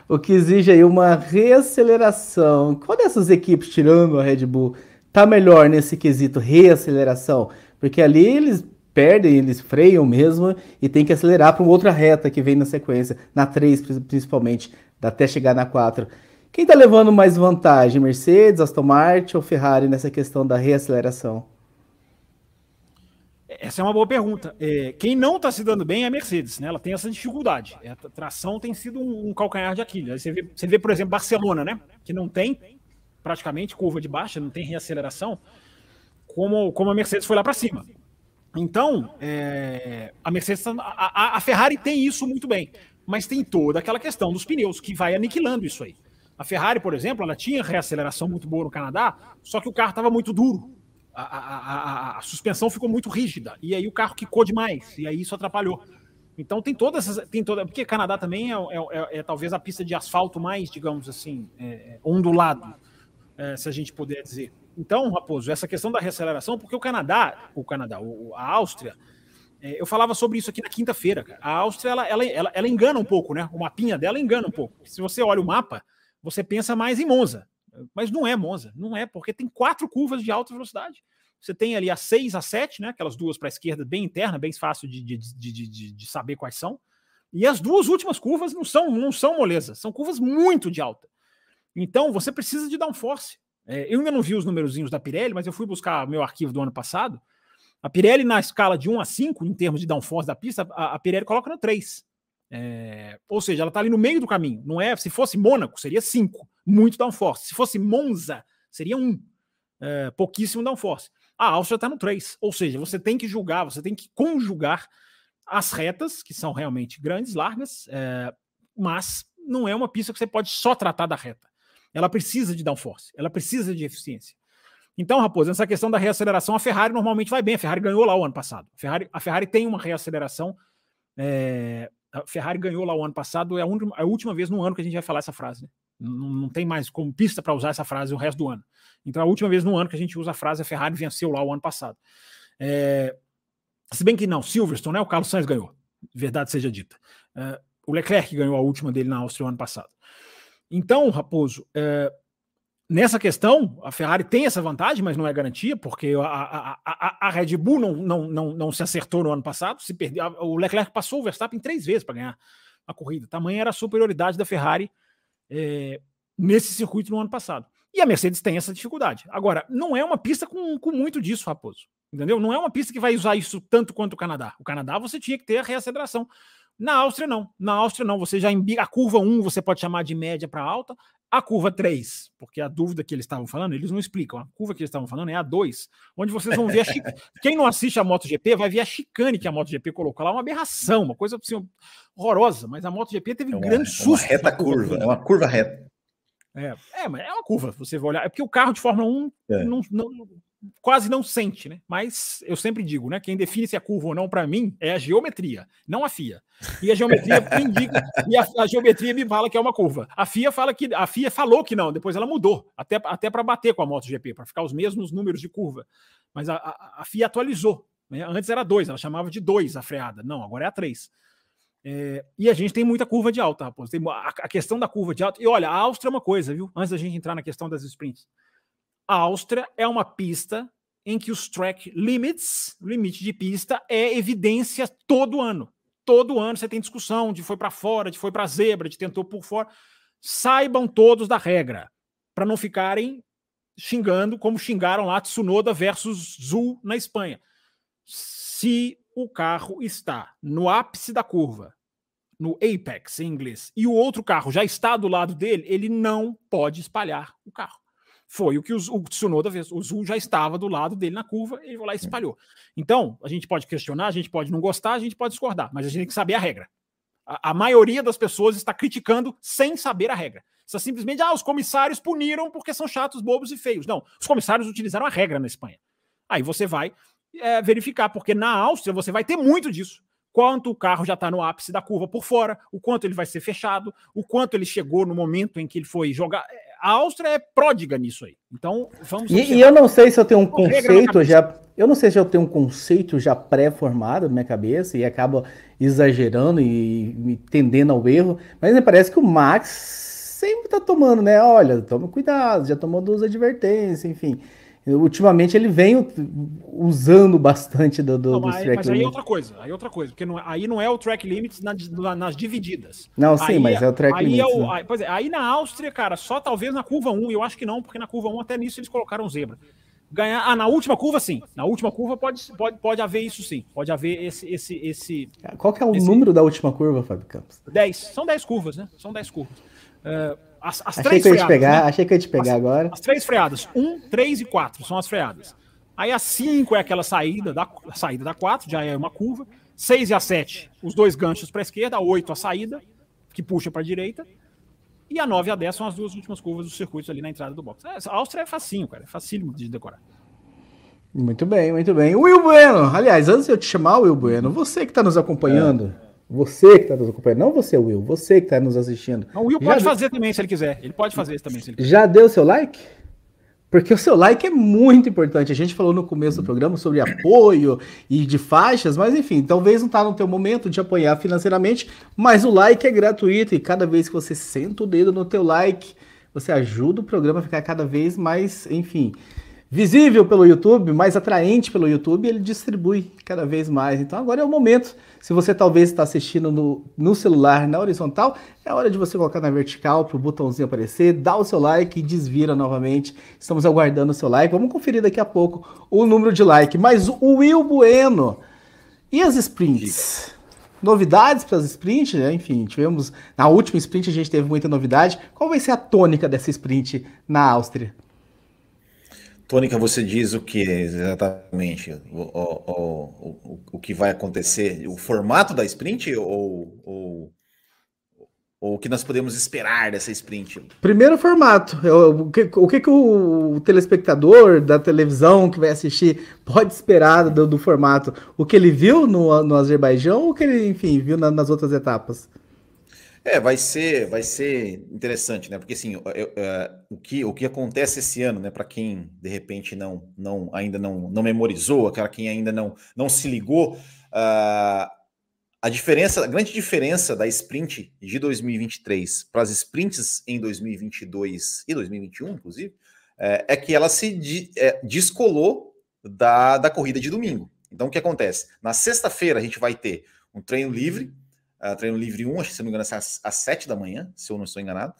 Speaker 3: O que exige aí uma reaceleração. Qual dessas equipes, tirando a Red Bull, tá melhor nesse quesito reaceleração, porque ali eles perdem, eles freiam mesmo e tem que acelerar para uma outra reta que vem na sequência, na 3 principalmente, até chegar na 4. Quem está levando mais vantagem, Mercedes, Aston Martin ou Ferrari nessa questão da reaceleração?
Speaker 2: Essa é uma boa pergunta. É, quem não está se dando bem é a Mercedes, né? Ela tem essa dificuldade. A tração tem sido um, um calcanhar de Aquiles. Você vê, você vê, por exemplo, Barcelona, né? Que não tem, praticamente curva de baixa, não tem reaceleração, como, como a Mercedes foi lá para cima. Então, é, a Mercedes, a, a, a, Ferrari tem isso muito bem, mas tem toda aquela questão dos pneus que vai aniquilando isso aí. A Ferrari, por exemplo, ela tinha reaceleração muito boa no Canadá, só que o carro estava muito duro. A, a, a, suspensão ficou muito rígida e aí o carro quicou demais e aí isso atrapalhou. Então tem todas essas, tem toda, porque Canadá também é, é, é, é talvez a pista de asfalto mais, digamos assim, é, ondulado se a gente puder dizer. Então, Raposo, essa questão da reaceleração, porque o Canadá, o Canadá, a Áustria, é, eu falava sobre isso aqui na quinta-feira. A Áustria, ela, ela, ela, ela, engana um pouco, né? O mapinha dela engana um pouco. Se você olha o mapa, você pensa mais em Monza. Mas não é Monza, não é, porque tem quatro curvas de alta velocidade. Você tem ali a 6, a 7, né? Aquelas duas para a esquerda, bem interna, bem fácil de, de, de, de, de saber quais são. E as duas últimas curvas não são, não são moleza, são curvas muito de alta. Então, você precisa de downforce. É, eu ainda não vi os numerozinhos da Pirelli, mas eu fui buscar meu arquivo do ano passado. A Pirelli, na escala de 1 a 5, em termos de downforce da pista, a, a Pirelli coloca no 3. É, ou seja, ela está ali no meio do caminho. Não é? Se fosse Mônaco, seria 5. Muito downforce. Se fosse Monza, seria 1. É, pouquíssimo downforce. A Áustria está no 3. Ou seja, você tem que julgar, você tem que conjugar as retas, que são realmente grandes, largas, é, mas não é uma pista que você pode só tratar da reta. Ela precisa de downforce, ela precisa de eficiência. Então, Raposo, nessa questão da reaceleração, a Ferrari normalmente vai bem. A Ferrari ganhou lá o ano passado. A Ferrari, a Ferrari tem uma reaceleração. É, a Ferrari ganhou lá o ano passado, é a, última, a última vez no ano que a gente vai falar essa frase. Né? Não, não tem mais como pista para usar essa frase o resto do ano. Então, a última vez no ano que a gente usa a frase, a Ferrari venceu lá o ano passado. É, se bem que não, Silverstone, né? O Carlos Sainz ganhou, verdade seja dita. É, o Leclerc ganhou a última dele na Áustria o ano passado. Então, Raposo, é, nessa questão, a Ferrari tem essa vantagem, mas não é garantia, porque a, a, a, a Red Bull não, não, não, não se acertou no ano passado. Se perdeu, o Leclerc passou o Verstappen três vezes para ganhar a corrida. Tamanha era a superioridade da Ferrari é, nesse circuito no ano passado. E a Mercedes tem essa dificuldade. Agora, não é uma pista com, com muito disso, Raposo. Entendeu? Não é uma pista que vai usar isso tanto quanto o Canadá. O Canadá você tinha que ter a reaceleração. Na Áustria, não. Na Áustria, não. Você já embiga a curva 1, você pode chamar de média para alta. A curva 3, porque a dúvida que eles estavam falando, eles não explicam. A curva que eles estavam falando é a 2, onde vocês vão ver a chic... Quem não assiste a MotoGP vai ver a chicane que a MotoGP colocou lá, uma aberração, uma coisa assim, horrorosa. Mas a MotoGP teve é uma, grande susto. É
Speaker 1: uma reta curva, é uma curva reta.
Speaker 2: É, é, mas é uma curva, você vai olhar. É porque o carro de Fórmula 1 é. não, não, quase não sente, né? Mas eu sempre digo, né? Quem define se é curva ou não para mim é a geometria, não a FIA. E a geometria indica, e a, a, geometria me fala que é uma curva. A FIA fala que a FIA falou que não, depois ela mudou, até, até para bater com a MotoGP, para ficar os mesmos números de curva. Mas a, a, a FIA atualizou. Né? Antes era dois, ela chamava de dois a freada. Não, agora é a três. É, e a gente tem muita curva de alta, Raposo. Tem a, a, questão da curva de alta. E olha, a Áustria é uma coisa, viu? Antes da gente entrar na questão das sprints. A Áustria é uma pista em que os track limits, limite de pista, é evidência todo ano. Todo ano você tem discussão de foi para fora, de foi para zebra, de tentou por fora. Saibam todos da regra, para não ficarem xingando como xingaram lá Tsunoda versus Zul na Espanha. Se o carro está no ápice da curva, no apex em inglês, e o outro carro já está do lado dele, ele não pode espalhar o carro. Foi o que o, o Tsunoda fez. O Zul já estava do lado dele na curva, ele foi lá e espalhou. Então, a gente pode questionar, a gente pode não gostar, a gente pode discordar, mas a gente tem que saber a regra. A, a maioria das pessoas está criticando sem saber a regra. Está simplesmente, ah, os comissários puniram porque são chatos, bobos e feios. Não, os comissários utilizaram a regra na Espanha. Aí você vai é, verificar, porque na Áustria você vai ter muito disso. Quanto o carro já está no ápice da curva por fora, o quanto ele vai ser fechado, o quanto ele chegou no momento em que ele foi jogar. A Áustria é pródiga nisso aí. Então, vamos.
Speaker 3: E, e eu não sei se eu tenho um conceito já. Eu não sei se eu tenho um conceito já pré-formado na minha cabeça e acaba exagerando e me tendendo ao erro, mas me parece que o Max sempre tá tomando, né? Olha, toma cuidado, já tomou duas advertências, enfim. Ultimamente ele vem usando bastante do, do,
Speaker 2: não, dos track mas aí é outra coisa, aí é outra coisa, porque não, é, aí não é o track limits na, nas divididas.
Speaker 3: Não, sim,
Speaker 2: aí,
Speaker 3: mas é o track
Speaker 2: aí
Speaker 3: limits.
Speaker 2: É o, né? aí, pois é, aí na Áustria, cara, só talvez na curva 1, eu acho que não, porque na curva 1 até nisso eles colocaram zebra. Ganhar, ah, na última curva sim, na última curva pode, pode, pode haver isso sim, pode haver esse esse esse
Speaker 3: Qual que é o esse... número da última curva, Fábio Campos?
Speaker 2: 10, são 10 curvas, né? São 10 curvas. Uh, as, as
Speaker 3: achei três que eu ia freadas, pegar, né? Achei que eu ia te pegar
Speaker 2: as,
Speaker 3: agora.
Speaker 2: As três freadas, 1, 3 e 4 são as freadas. Aí a 5 é aquela saída da a saída da 4, já é uma curva. 6 e a 7, os dois ganchos para a esquerda. A 8, a saída, que puxa para a direita. E a 9 e a 10 são as duas últimas curvas dos circuitos ali na entrada do box. É, a Áustria é facinho, cara. É facílimo de decorar.
Speaker 3: Muito bem, muito bem. Will Bueno, aliás, antes de eu te chamar, Will Bueno, você que está nos acompanhando, é. Você que está nos acompanhando, não você, Will, você que está nos assistindo.
Speaker 2: o Will pode fazer também se ele quiser. Ele pode fazer também se ele quiser.
Speaker 3: Já deu seu like? Porque o seu like é muito importante. A gente falou no começo do programa sobre apoio e de faixas, mas enfim, talvez não está no teu momento de apoiar financeiramente, mas o like é gratuito e cada vez que você senta o dedo no teu like, você ajuda o programa a ficar cada vez mais, enfim, visível pelo YouTube, mais atraente pelo YouTube, ele distribui cada vez mais. Então agora é o momento. Se você talvez está assistindo no, no celular na horizontal, é hora de você colocar na vertical para o botãozinho aparecer, dar o seu like e desvira novamente. Estamos aguardando o seu like. Vamos conferir daqui a pouco o número de like. Mas o Will Bueno e as sprints? Novidades para as sprints, né? Enfim, tivemos na última sprint a gente teve muita novidade. Qual vai ser a tônica dessa sprint na Áustria?
Speaker 1: Tônica, você diz o que exatamente? O, o, o, o, que vai acontecer? O formato da sprint ou, ou, ou o que nós podemos esperar dessa sprint?
Speaker 3: Primeiro formato. É o que, o que, o telespectador da televisão que vai assistir pode esperar do, do formato? O que ele viu no, no Azerbaijão ou o que ele, enfim, viu na, nas outras etapas?
Speaker 1: É, vai ser, vai ser interessante, né? Porque assim, eu, eu, uh, o, que, o que acontece esse ano, né? Para quem de repente não, não ainda não, não memorizou, para quem ainda não, não se ligou, uh, a diferença, a grande diferença da sprint de 2023 para as sprints em 2022 e 2021, inclusive, é, é que ela se é, descolou da, da corrida de domingo. Então, o que acontece? Na sexta-feira, a gente vai ter um treino livre, uh, treino livre 1, acho que se não me engano, é às, às 7 da manhã, se eu não estou enganado.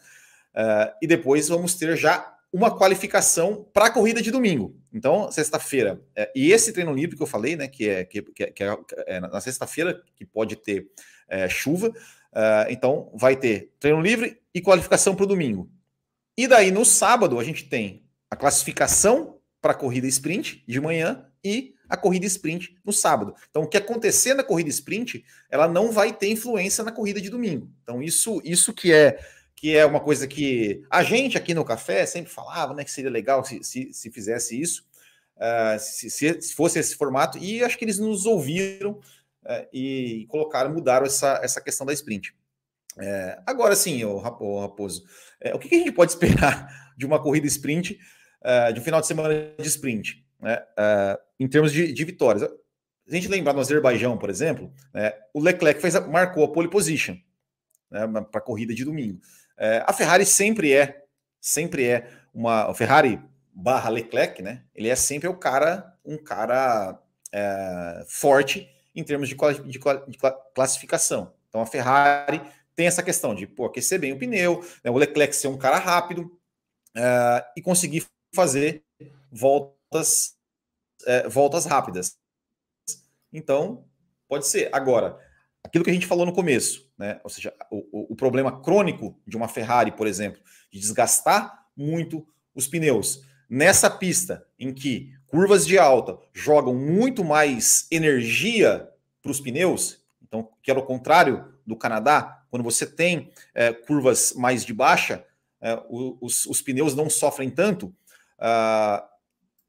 Speaker 1: Uh, e depois vamos ter já uma qualificação para a corrida de domingo. Então, sexta-feira, é, e esse treino livre que eu falei, né, que é, que, que é, é na sexta-feira, que pode ter é, chuva, uh, então vai ter treino livre e qualificação para o domingo. E daí no sábado a gente tem a classificação para a corrida sprint de manhã e a corrida sprint no sábado. Então, o que acontecer na corrida sprint, ela não vai ter influência na corrida de domingo. Então, isso, isso que é que é uma coisa que a gente aqui no café sempre falava, né, que seria legal se, se, se fizesse isso, uh, se, se, fosse esse formato, e acho que eles nos ouviram uh, e colocaram, mudaram essa, essa questão da sprint. Uh, agora sim, o Raposo, o que, que, a gente pode esperar de uma corrida sprint, de um final de semana de sprint? Né, uh, em termos de, de, vitórias. a gente lembrar no Azerbaijão, por exemplo, né, o Leclerc fez marcou a pole position né, para a corrida de domingo. Uh, a Ferrari sempre é, sempre é uma. Ferrari barra Leclerc, né? Ele é sempre o cara, um cara uh, forte em termos de, de, de, classificação. Então a Ferrari tem essa questão de pô, aquecer bem o pneu, né, o Leclerc ser um cara rápido e conseguir fazer volta voltas, é, voltas rápidas. Então, pode ser. Agora, aquilo que a gente falou no começo, né? Ou seja, o, o, problema crônico de uma Ferrari, por exemplo, de desgastar muito os pneus. Nessa pista em que curvas de alta jogam muito mais energia para os pneus, então, que era o contrário do Canadá, quando você tem é, curvas mais de baixa, é, os, os, pneus não sofrem tanto. Uh,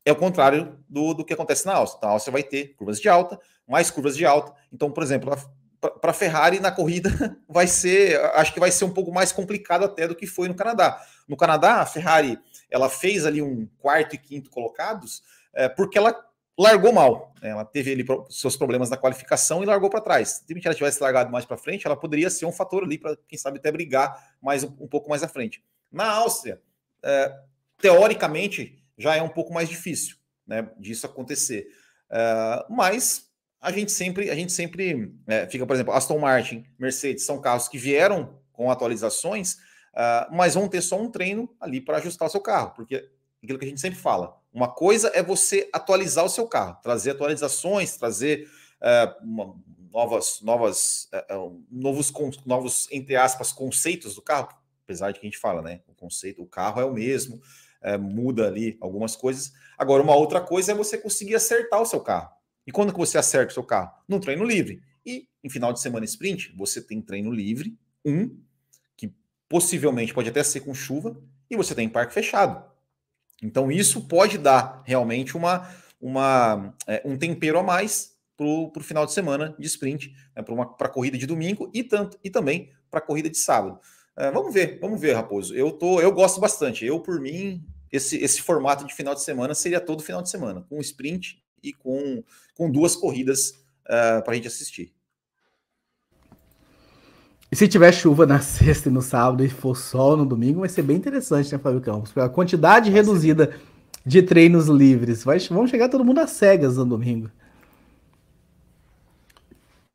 Speaker 1: é o contrário do, do que acontece na Áustria. Então, a Áustria vai ter curvas de alta, mais curvas de alta. Então, por exemplo, para a Ferrari na corrida vai ser, acho que vai ser um pouco mais complicado até do que foi no Canadá. No Canadá, a Ferrari ela fez ali um quarto e quinto colocados é, porque ela largou mal. Né? Ela teve ali seus problemas na qualificação e largou para trás. Se ela tivesse largado mais para frente, ela poderia ser um fator ali para, quem sabe, até brigar mais um, um pouco mais à frente. Na Áustria, é, teoricamente, já é um pouco mais difícil né, disso acontecer. Uh, mas a gente sempre, a gente sempre é, fica, por exemplo, Aston Martin, Mercedes, são carros que vieram com atualizações, uh, mas vão ter só um treino ali para ajustar seu carro, porque aquilo que a gente sempre fala, uma coisa é você atualizar o seu carro, trazer atualizações, trazer uh, uma, novas, novas, uh, novos, novos, entre aspas, conceitos do carro, apesar de que a gente fala, né? O conceito, o carro é o mesmo, é, muda ali algumas coisas. Agora, uma outra coisa é você conseguir acertar o seu carro. E quando que você acerta o seu carro? No treino livre. E em final de semana sprint, você tem treino livre, um, que possivelmente pode até ser com chuva, e você tem parque fechado. Então, isso pode dar realmente uma, uma, é, um tempero a mais para o final de semana de sprint, né, para a corrida de domingo e, tanto, e também para a corrida de sábado. É, vamos ver, vamos ver, Raposo. Eu tô, eu gosto bastante. Eu, por mim, esse, esse formato de final de semana seria todo final de semana, com sprint e com, com duas corridas uh, é, para a gente assistir.
Speaker 3: E se tiver chuva na sexta e no sábado e for sol no domingo, vai ser bem interessante, né, Fábio Campos? A quantidade vai reduzida ser. de treinos livres. Vai, vamos chegar todo mundo às cegas no domingo.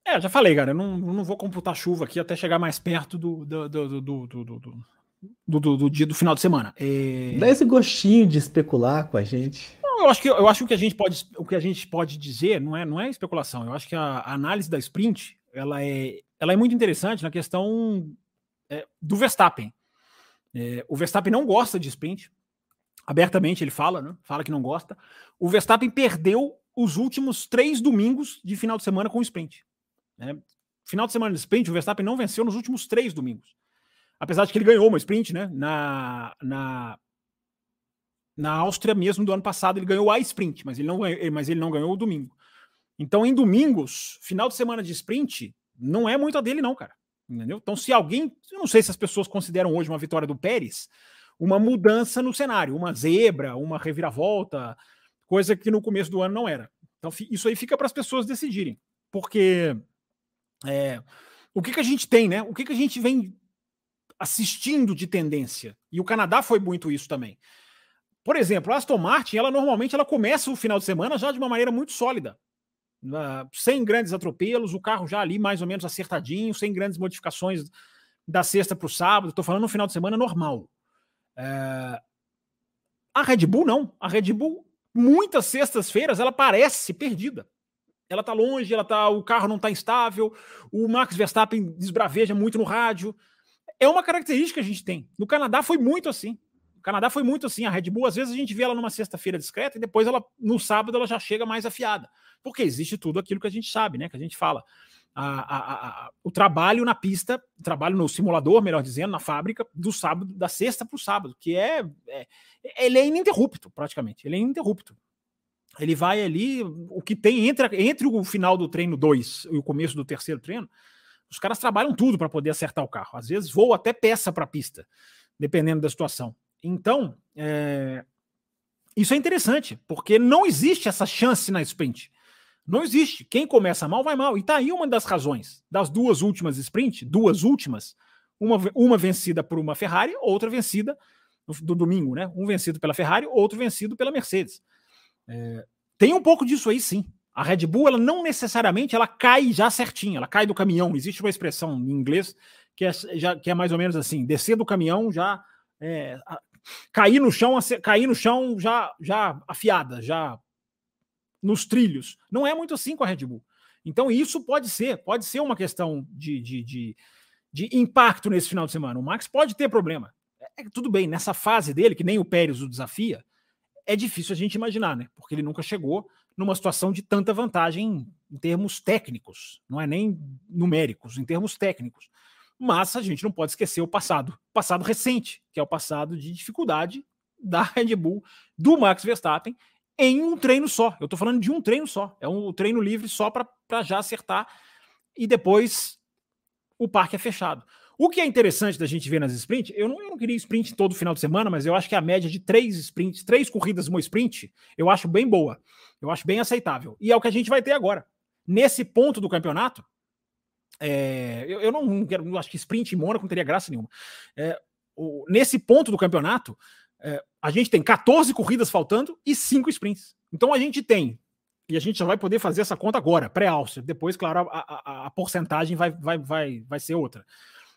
Speaker 2: É, já falei, cara, eu não, não vou computar chuva aqui até chegar mais perto do, do, do, do, do, do, do, dia do final de semana.
Speaker 3: É... Dá esse gostinho de especular com a gente.
Speaker 2: Não, eu acho que eu acho que o que a gente pode o que a gente pode dizer não é não é especulação. Eu acho que a, a análise da sprint ela é ela é muito interessante na questão é, do Verstappen. É, o Verstappen não gosta de sprint. Abertamente ele fala, né? Fala que não gosta. O Verstappen perdeu os últimos três domingos de final de semana com o sprint. Né? Final de semana de sprint, o Verstappen não venceu nos últimos três domingos. Apesar de que ele ganhou uma sprint, né? Na, na, na Áustria mesmo do ano passado, ele ganhou a sprint, mas ele não ganhou, mas ele não ganhou o domingo. Então, em domingos, final de semana de sprint, não é muito a dele, não, cara. Entendeu? Então, se alguém. Eu não sei se as pessoas consideram hoje uma vitória do Pérez uma mudança no cenário, uma zebra, uma reviravolta, coisa que no começo do ano não era. Então, isso aí fica para as pessoas decidirem. Porque é, o que, que a gente tem, né? O que, que a gente vem assistindo de tendência? E o Canadá foi muito isso também. Por exemplo, a Aston Martin, ela normalmente ela começa o final de semana já de uma maneira muito sólida. Sem grandes atropelos, o carro já ali mais ou menos acertadinho, sem grandes modificações da sexta para o sábado. Estou falando no final de semana normal. Uh, a Red Bull não. A Red Bull, muitas sextas-feiras, ela parece perdida. Ela está longe, ela tá, o carro não está estável, o Max Verstappen desbraveja muito no rádio. É uma característica que a gente tem. No Canadá foi muito assim. Canadá foi muito assim. A Red Bull, às vezes, a gente vê ela numa sexta-feira discreta e depois ela, no sábado, ela já chega mais afiada. Porque existe tudo aquilo que a gente sabe, né? Que a gente fala. A, a, a, o trabalho na pista, o trabalho no simulador, melhor dizendo, na fábrica, do sábado, da sexta para o sábado, que é, é, Ele é ininterrupto, praticamente. Ele é ininterrupto. Ele vai ali, o que tem entre, entre o final do treino 2 e o começo do terceiro treino, os caras trabalham tudo para poder acertar o carro. Às vezes voa até peça para a pista, dependendo da situação. Então, é, isso é interessante, porque não existe essa chance na sprint. Não existe. Quem começa mal, vai mal. E tá aí uma das razões das duas últimas sprint, duas últimas, uma, uma vencida por uma Ferrari, outra vencida no, do domingo, né? Um vencido pela Ferrari, outro vencido pela Mercedes. É, tem um pouco disso aí, sim. A Red Bull, ela não necessariamente ela cai já certinha, ela cai do caminhão. Existe uma expressão em inglês que é, já, que é mais ou menos assim: descer do caminhão já é, cair no chão, cair no chão já, já afiada, já nos trilhos. Não é muito assim com a Red Bull. Então, isso pode ser, pode ser uma questão de, de, de, de impacto nesse final de semana. O Max pode ter problema. É, é, tudo bem, nessa fase dele, que nem o Pérez o desafia, é difícil a gente imaginar, né? Porque ele nunca chegou numa situação de tanta vantagem em termos técnicos, não é nem numéricos, em termos técnicos. Mas a gente não pode esquecer o passado, passado recente, que é o passado de dificuldade da Red Bull, do Max Verstappen, em um treino só. Eu estou falando de um treino só. É um treino livre só para já acertar e depois o parque é fechado. O que é interessante da gente ver nas sprints, eu não, eu não queria sprint todo final de semana, mas eu acho que a média de três sprints, três corridas uma sprint, eu acho bem boa. Eu acho bem aceitável. E é o que a gente vai ter agora. Nesse ponto do campeonato, é, eu, eu, não quero, eu acho que sprint em Mônaco não teria graça nenhuma. É, o, nesse ponto do campeonato, é, a gente tem 14 corridas faltando e 5 sprints. Então a gente tem, e a gente já vai poder fazer essa conta agora, pré-Áustria. Depois, claro, a, a, a, porcentagem vai, vai, vai, vai ser outra.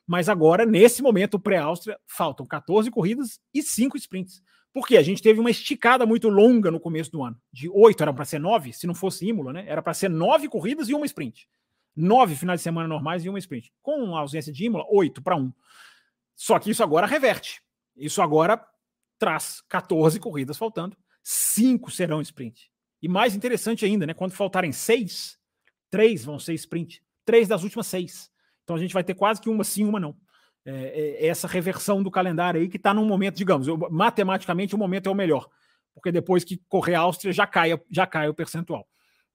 Speaker 2: Mas agora, nesse momento, pré-Áustria, faltam 14 corridas e 5 sprints. Porque a gente teve uma esticada muito longa no começo do ano. De 8 era para ser 9, se não fosse Imola, né? Era para ser 9 corridas e uma sprint nove finais de semana normais e uma sprint. Com a ausência de Imola, oito para um. Só que isso agora reverte. Isso agora traz 14 corridas faltando, cinco serão sprint. E mais interessante ainda, né? Quando faltarem seis, três vão ser sprint. Três das últimas seis. Então a gente vai ter quase que uma sim, uma não. É, é, é essa reversão do calendário aí que está num momento, digamos, eu, matematicamente o momento é o melhor. Porque depois que correr a Áustria já cai, já cai o percentual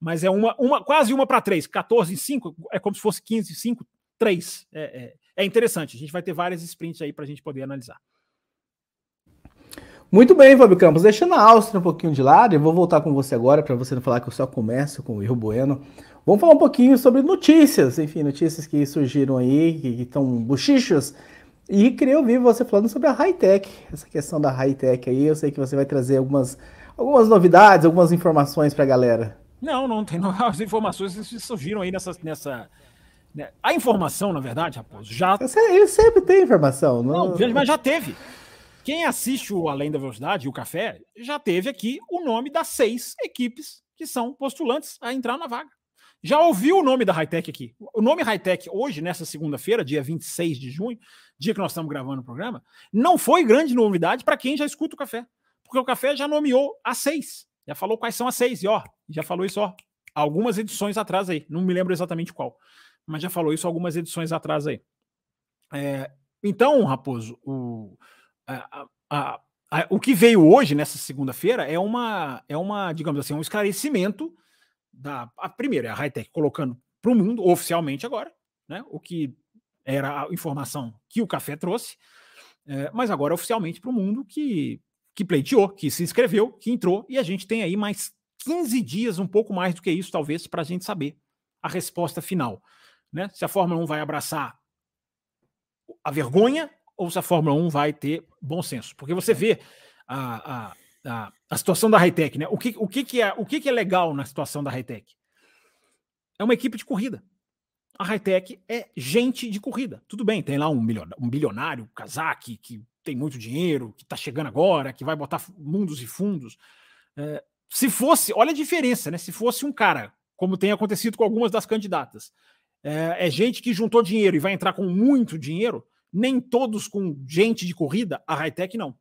Speaker 2: mas é uma, uma quase uma para três, 14 e 5, é como se fosse 15 e 5, 3. É, é, é, interessante, a gente vai ter várias sprints aí para a gente poder analisar.
Speaker 3: Muito bem, Fábio Campos. Deixando a Áustria um pouquinho de lado, eu vou voltar com você agora para você não falar que eu só começo com o Rio Bueno. Vamos falar um pouquinho sobre notícias, enfim, notícias que surgiram aí, que estão bochichos. E queria ouvir você falando sobre a high-tech, essa questão da high-tech aí. Eu sei que você vai trazer algumas, algumas novidades, algumas informações para a galera.
Speaker 2: Não, não tem. Não, as informações surgiram aí nessa. nessa né? A informação, na verdade, Raposo, já.
Speaker 3: Ele sempre tem informação.
Speaker 2: Não, não, mas já teve. Quem assiste o Além da Velocidade, o Café, já teve aqui o nome das seis equipes que são postulantes a entrar na vaga. Já ouviu o nome da Hightech aqui? O nome Hightech, hoje, nessa segunda-feira, dia 26 de junho, dia que nós estamos gravando o programa, não foi grande novidade para quem já escuta o café. Porque o café já nomeou as seis. Já falou quais são as seis. E ó, já falou isso, ó, algumas edições atrás aí. Não me lembro exatamente qual, mas já falou isso algumas edições atrás aí. É, então, Raposo, o, a, a, a, o que veio hoje, nessa segunda-feira, é uma, é uma, digamos assim, um esclarecimento da. A primeira é a Hightech colocando para o mundo, oficialmente agora, né? O que era a informação que o café trouxe, é, mas agora oficialmente para o mundo que, que pleiteou, que se inscreveu, que entrou, e a gente tem aí mais 15 dias, um pouco mais do que isso, talvez, para a gente saber a resposta final. Né? Se a Fórmula 1 vai abraçar a vergonha ou se a Fórmula 1 vai ter bom senso. Porque você vê a, a, a, a situação da Hightech, né? O que, o, que, que, é, o que, que é legal na situação da Hightech? É uma equipe de corrida. A Hightech é gente de corrida. Tudo bem, tem lá um, milionário, um bilionário, Kazaki, que tem muito dinheiro, que está chegando agora, que vai botar mundos e fundos. É, se fosse, olha a diferença, né? Se fosse um cara, como tem acontecido com algumas das candidatas, é, é gente que juntou dinheiro e vai entrar com muito dinheiro, nem todos com gente de corrida, a Hightech não.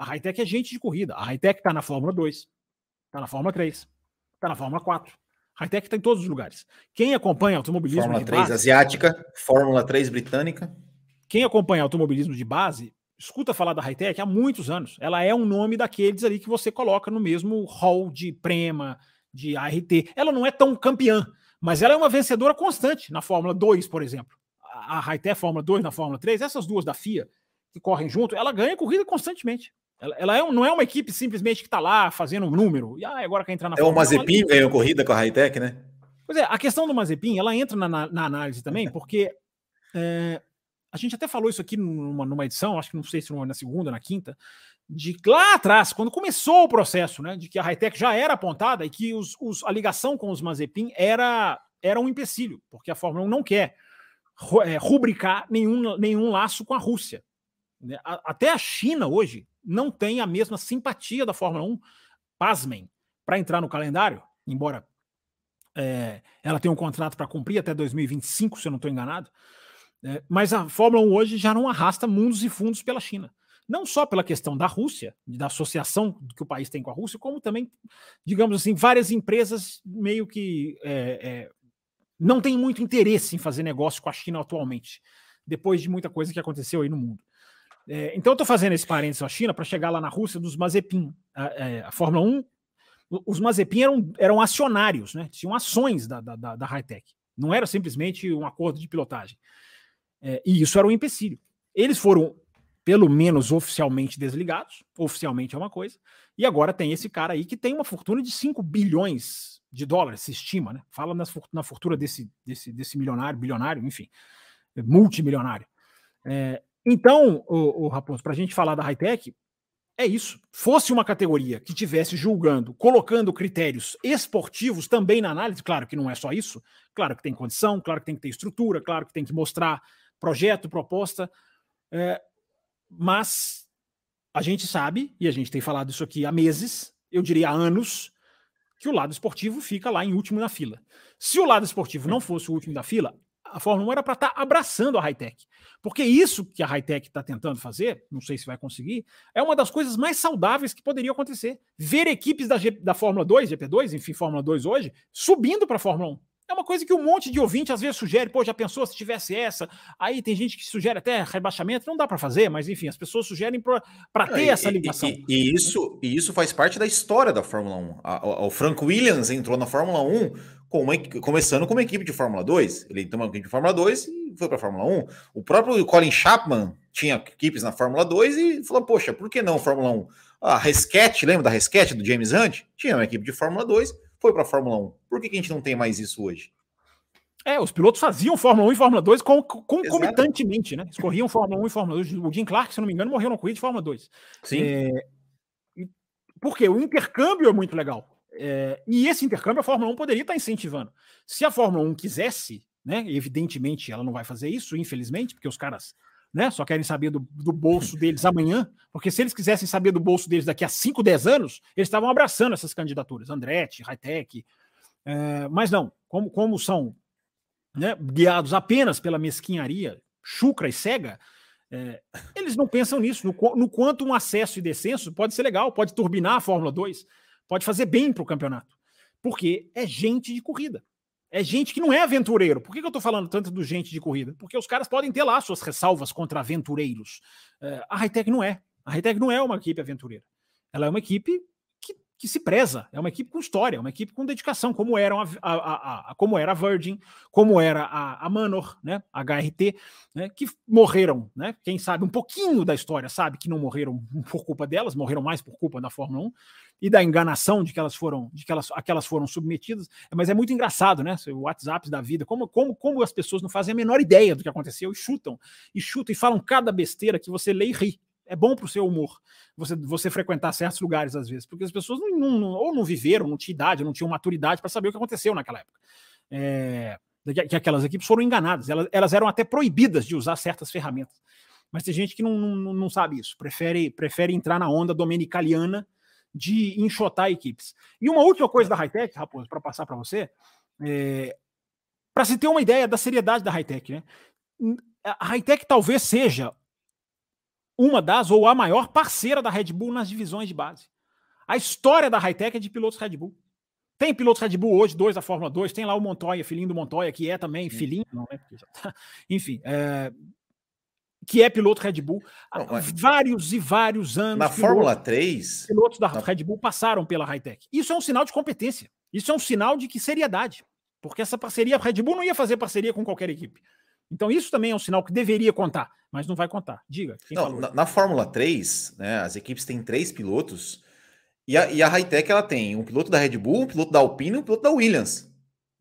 Speaker 2: A Hightech é gente de corrida. A Hightech está na Fórmula 2, está na Fórmula 3, está na Fórmula 4. A Hightech está em todos os lugares. Quem acompanha automobilismo
Speaker 1: Fórmula 3 base, asiática, Fórmula 3 britânica.
Speaker 2: Quem acompanha automobilismo de base, escuta falar da Hightech há muitos anos. Ela é um nome daqueles ali que você coloca no mesmo hall de Prema, de ART. Ela não é tão campeã, mas ela é uma vencedora constante na Fórmula 2, por exemplo. A Hightech Fórmula 2 na Fórmula 3, essas duas da FIA que correm junto, ela ganha corrida constantemente. Ela, ela é, não é uma equipe simplesmente que está lá fazendo um número. E ah, agora quer entrar na
Speaker 1: É o Mazepin ganhou corrida com a Hightech, né?
Speaker 2: Pois é, a questão do Mazepin, ela entra na, na, na análise também, porque é, a gente até falou isso aqui numa, numa edição, acho que não sei se na segunda, na quinta, de lá atrás, quando começou o processo, né, de que a Hightech já era apontada e que os, os, a ligação com os Mazepin era, era um empecilho, porque a Fórmula 1 não quer é, rubricar nenhum, nenhum laço com a Rússia. Né? Até a China hoje não tem a mesma simpatia da Fórmula 1, pasmem, para entrar no calendário, embora é, ela tenha um contrato para cumprir até 2025, se eu não estou enganado. É, mas a Fórmula 1 hoje já não arrasta mundos e fundos pela China. Não só pela questão da Rússia, da associação que o país tem com a Rússia, como também, digamos assim, várias empresas meio que é, é, não têm muito interesse em fazer negócio com a China atualmente, depois de muita coisa que aconteceu aí no mundo. É, então, eu estou fazendo esse parênteses a China para chegar lá na Rússia dos Mazepin. A, é, a, Fórmula 1, os Mazepin eram, eram acionários, né? tinham ações da, da, da, Hightech. Não era simplesmente um acordo de pilotagem. É, e isso era um empecilho. Eles foram, pelo menos oficialmente, desligados. Oficialmente é uma coisa. E agora tem esse cara aí que tem uma fortuna de 5 bilhões de dólares, se estima, né? Fala na fortuna desse, desse, desse milionário, bilionário, enfim, multimilionário. É, então, o, o Raposo, para a gente falar da high-tech, é isso. Fosse uma categoria que tivesse julgando, colocando critérios esportivos também na análise, claro que não é só isso, claro que tem condição, claro que tem que ter estrutura, claro que tem que mostrar projeto, proposta, é, mas a gente sabe, e a gente tem falado isso aqui há meses, eu diria há anos, que o lado esportivo fica lá em último na fila. Se o lado esportivo não fosse o último da fila, a Fórmula 1 era para estar tá abraçando a high-tech. Porque isso que a high-tech está tentando fazer, não sei se vai conseguir, é uma das coisas mais saudáveis que poderia acontecer. Ver equipes da, G, da Fórmula 2, GP2, enfim, Fórmula 2 hoje, subindo para a Fórmula 1. É uma coisa que um monte de ouvinte às vezes sugere, pô, já pensou se tivesse essa? Aí tem gente que sugere até rebaixamento, não dá para fazer, mas enfim, as pessoas sugerem para ter essa ligação.
Speaker 1: E, e, e, isso, e isso faz parte da história da Fórmula 1. A, o Frank Williams entrou na Fórmula 1 com uma, começando com uma equipe de Fórmula 2. Ele tem uma equipe de Fórmula 2 e foi para a Fórmula 1. O próprio Colin Chapman tinha equipes na Fórmula 2 e falou: Poxa, por que não Fórmula 1? A Rescat, lembra da Rescat do James Hunt? Tinha uma equipe de Fórmula 2, foi para a Fórmula 1. Por que, que a gente não tem mais isso hoje?
Speaker 2: É, os pilotos faziam Fórmula 1 e Fórmula 2 concomitantemente, né? Escorriam Fórmula 1 e Fórmula 2. O Jim Clark, se não me engano, morreu na corrida de Fórmula 2.
Speaker 1: Sim. É...
Speaker 2: Porque o intercâmbio é muito legal. É, e esse intercâmbio a Fórmula 1 poderia estar incentivando. Se a Fórmula 1 quisesse, né, evidentemente ela não vai fazer isso, infelizmente, porque os caras né, só querem saber do, do bolso deles amanhã, porque se eles quisessem saber do bolso deles daqui a 5, 10 anos, eles estavam abraçando essas candidaturas, Andretti, Hightech, é, mas não, como, como são né, guiados apenas pela mesquinharia chucra e cega, é, eles não pensam nisso, no, no, quanto um acesso e descenso pode ser legal, pode turbinar a Fórmula 2, pode fazer bem para o campeonato. Porque é gente de corrida. É gente que não é aventureiro. Por que, que eu estou falando tanto do gente de corrida? Porque os caras podem ter lá suas ressalvas contra aventureiros. Uh, a Hightech não é. A Hightech não é uma equipe aventureira. Ela é uma equipe que que se preza, é uma equipe com história, uma equipe com dedicação, como, eram a, a, a, como era a Virgin, como era a, a Manor, né, a HRT, né, que morreram, né, quem sabe um pouquinho da história sabe que não morreram por culpa delas, morreram mais por culpa da Fórmula 1 e da enganação de que elas foram, de que elas, a que elas foram submetidas, mas é muito engraçado, né, o WhatsApp da vida, como, como, como as pessoas não fazem a menor ideia do que aconteceu e chutam, e chutam e falam cada besteira que você lê e ri, é bom para o seu humor você, você frequentar certos lugares às vezes, porque as pessoas não, não, ou não viveram, não tinham idade, não tinham maturidade para saber o que aconteceu naquela época. É, que aquelas equipes foram enganadas, elas, elas eram até proibidas de usar certas ferramentas. Mas tem gente que não, não, não sabe isso, prefere, prefere entrar na onda dominicaliana de enxotar equipes. E uma última coisa da Hightech, Raposo, para passar para você, é, para se ter uma ideia da seriedade da Hightech, né? A Hightech talvez seja uma das ou a maior parceira da Red Bull nas divisões de base. A história da Hightech é de pilotos Red Bull. Tem pilotos Red Bull hoje, dois da Fórmula 2, tem lá o Montoya, filhinho do Montoya, que é também filhinho, não é? Tá, enfim, é, que é piloto Red Bull. Há vários e vários anos.
Speaker 1: Na pilotos, Fórmula 3.
Speaker 2: Pilotos da na... Red Bull passaram pela Hightech. Isso é um sinal de competência. Isso é um sinal de que seriedade. Porque essa parceria, a Red Bull não ia fazer parceria com qualquer equipe. Então, isso também é um sinal que deveria contar, mas não vai contar. Diga.
Speaker 1: Não, na, na, Fórmula 3, né, as equipes têm três pilotos, e a, e a Hightech ela tem um piloto da Red Bull, um piloto da Alpine e um piloto da Williams.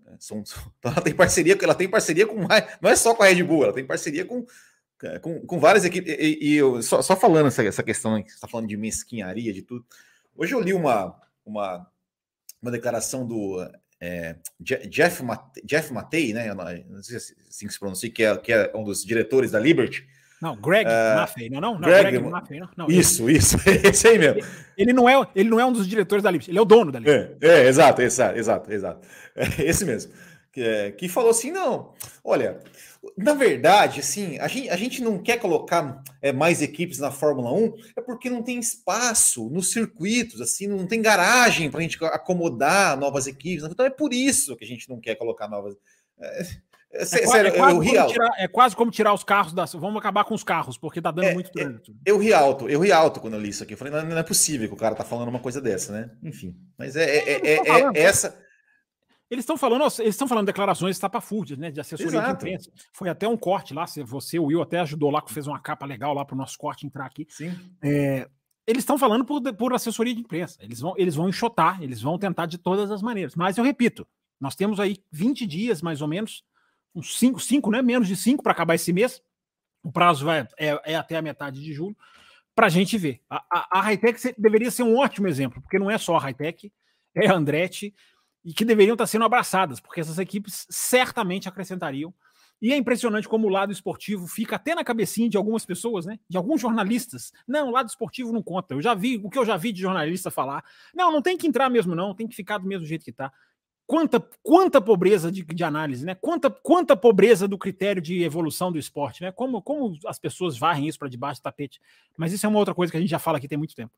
Speaker 1: É, são, ela tem parceria, ela tem parceria com mais, não é só com a Red Bull, ela tem parceria com, com, com várias equipes. E, e eu, só, só, falando essa, essa questão, que você está falando de mesquinharia, de tudo. Hoje eu li uma, uma, uma declaração do é, Jeff, Mate, Jeff Matei, né? Não sei se assim se pronuncia, que é, que é um dos diretores da Liberty.
Speaker 2: Não, Greg uh, Maffei, não, não, não,
Speaker 1: Greg, Greg Maffei, não, não, Isso, isso, esse aí mesmo.
Speaker 2: Ele, ele, não é, ele não é um dos diretores da Liberty, ele é o dono da
Speaker 1: Liberty. É, é exato, exato, exato, exato. É, esse mesmo. Que, é, que falou assim: não, olha, na verdade, assim, a gente, a gente não quer colocar é, mais equipes na Fórmula 1, é porque não tem espaço nos circuitos, assim, não tem garagem para a gente acomodar novas equipes. Então é por isso que a gente não quer colocar novas. É,
Speaker 2: é, é sério, é, quase, eu tirar, é quase como tirar os carros da. Vamos acabar com os carros, porque tá dando
Speaker 1: é,
Speaker 2: muito trânsito.
Speaker 1: eu ri alto, eu ri alto quando eu li isso aqui. Eu falei, não, não, é possível que o cara tá falando uma coisa dessa, né? Enfim. Mas é, é, é essa
Speaker 2: eles estão falando, eles estão falando declarações estapafúrdias, né? De assessoria Exato. de imprensa. Foi até um corte lá. Você, o Will, até ajudou lá, fez uma capa legal lá para o nosso corte entrar aqui.
Speaker 1: Sim.
Speaker 2: É, eles estão falando por, por assessoria de imprensa. Eles vão, eles vão enxotar, eles vão tentar de todas as maneiras. Mas eu repito, nós temos aí 20 dias, mais ou menos, uns 5, 5, né? Menos de 5 para acabar esse mês. O prazo vai, é, é até a metade de julho, para a gente ver. A, a, a Hightech deveria ser um ótimo exemplo, porque não é só a Hightech, é a Andretti e que deveriam estar sendo abraçadas, porque essas equipes certamente acrescentariam. E é impressionante como o lado esportivo fica até na cabecinha de algumas pessoas, né? De alguns jornalistas. Não, o lado esportivo não conta. Eu já vi o que eu já vi de jornalista falar. Não, não tem que entrar mesmo, não. Tem que ficar do mesmo jeito que está. Quanta, quanta pobreza de, de, análise, né? Quanta, quanta pobreza do critério de evolução do esporte, né? Como, como as pessoas varrem isso para debaixo do tapete. Mas isso é uma outra coisa que a gente já fala aqui tem muito tempo.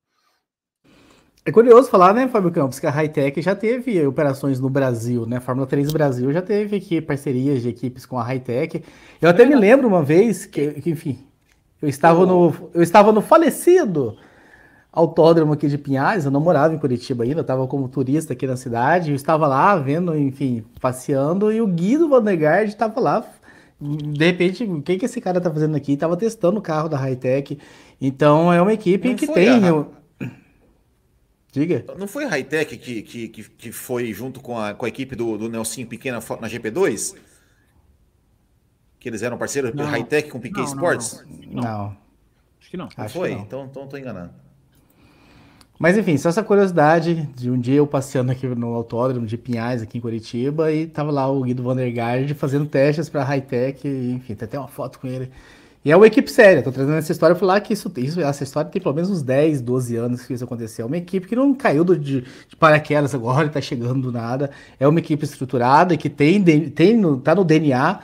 Speaker 3: É curioso falar, né, Fábio Campos, que a Hightech já teve operações no Brasil, né? A Fórmula 3 Brasil já teve aqui parcerias de equipes com a Hightech. Eu até me lembro uma vez que, que enfim, eu estava no, eu estava no falecido autódromo aqui de Pinhais, eu não morava em Curitiba ainda, eu estava como turista aqui na cidade, eu estava lá vendo, enfim, passeando, e o Guido Vandergaard estava lá. De repente, o que, que esse cara está fazendo aqui? Estava testando o carro da Hightech. Então é uma equipe não que tem.
Speaker 1: Diga. Não foi a Hightech que, que, que, que, foi junto com a, com a equipe do, do Nelsinho Pequena na GP2? Que eles eram parceiros da Hightech com Piquet Sports?
Speaker 3: Não, não,
Speaker 2: Acho que não.
Speaker 1: Não foi? Então, então tô enganado.
Speaker 3: Mas enfim, só essa curiosidade de um dia eu passeando aqui no autódromo de Pinhais, aqui em Curitiba, e tava lá o Guido Vandergaard fazendo testes para Hightech, enfim, tem até uma foto com ele. E é uma equipe séria, tô trazendo essa história para falar que isso, isso, essa história tem pelo menos uns 10, 12 anos que isso aconteceu. É uma equipe que não caiu do, de, de paraquedas agora, está chegando do nada. É uma equipe estruturada que tem, tem no, tá no DNA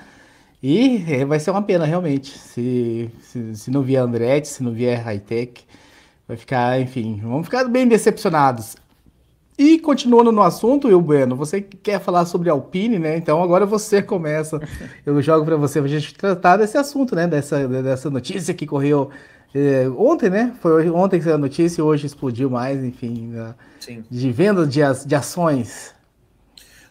Speaker 3: e é, vai ser uma pena realmente. Se, se, se não vier Andretti, se não vier Hightech, vai ficar, enfim, vamos ficar bem decepcionados. E continuando no assunto, Will Bueno, você quer falar sobre Alpine, né? Então agora você começa. Eu jogo para você para a gente tratar desse assunto, né? Dessa, dessa notícia que correu É, ontem, né? Foi ontem que saiu a notícia e hoje explodiu mais, enfim, de venda de, de ações.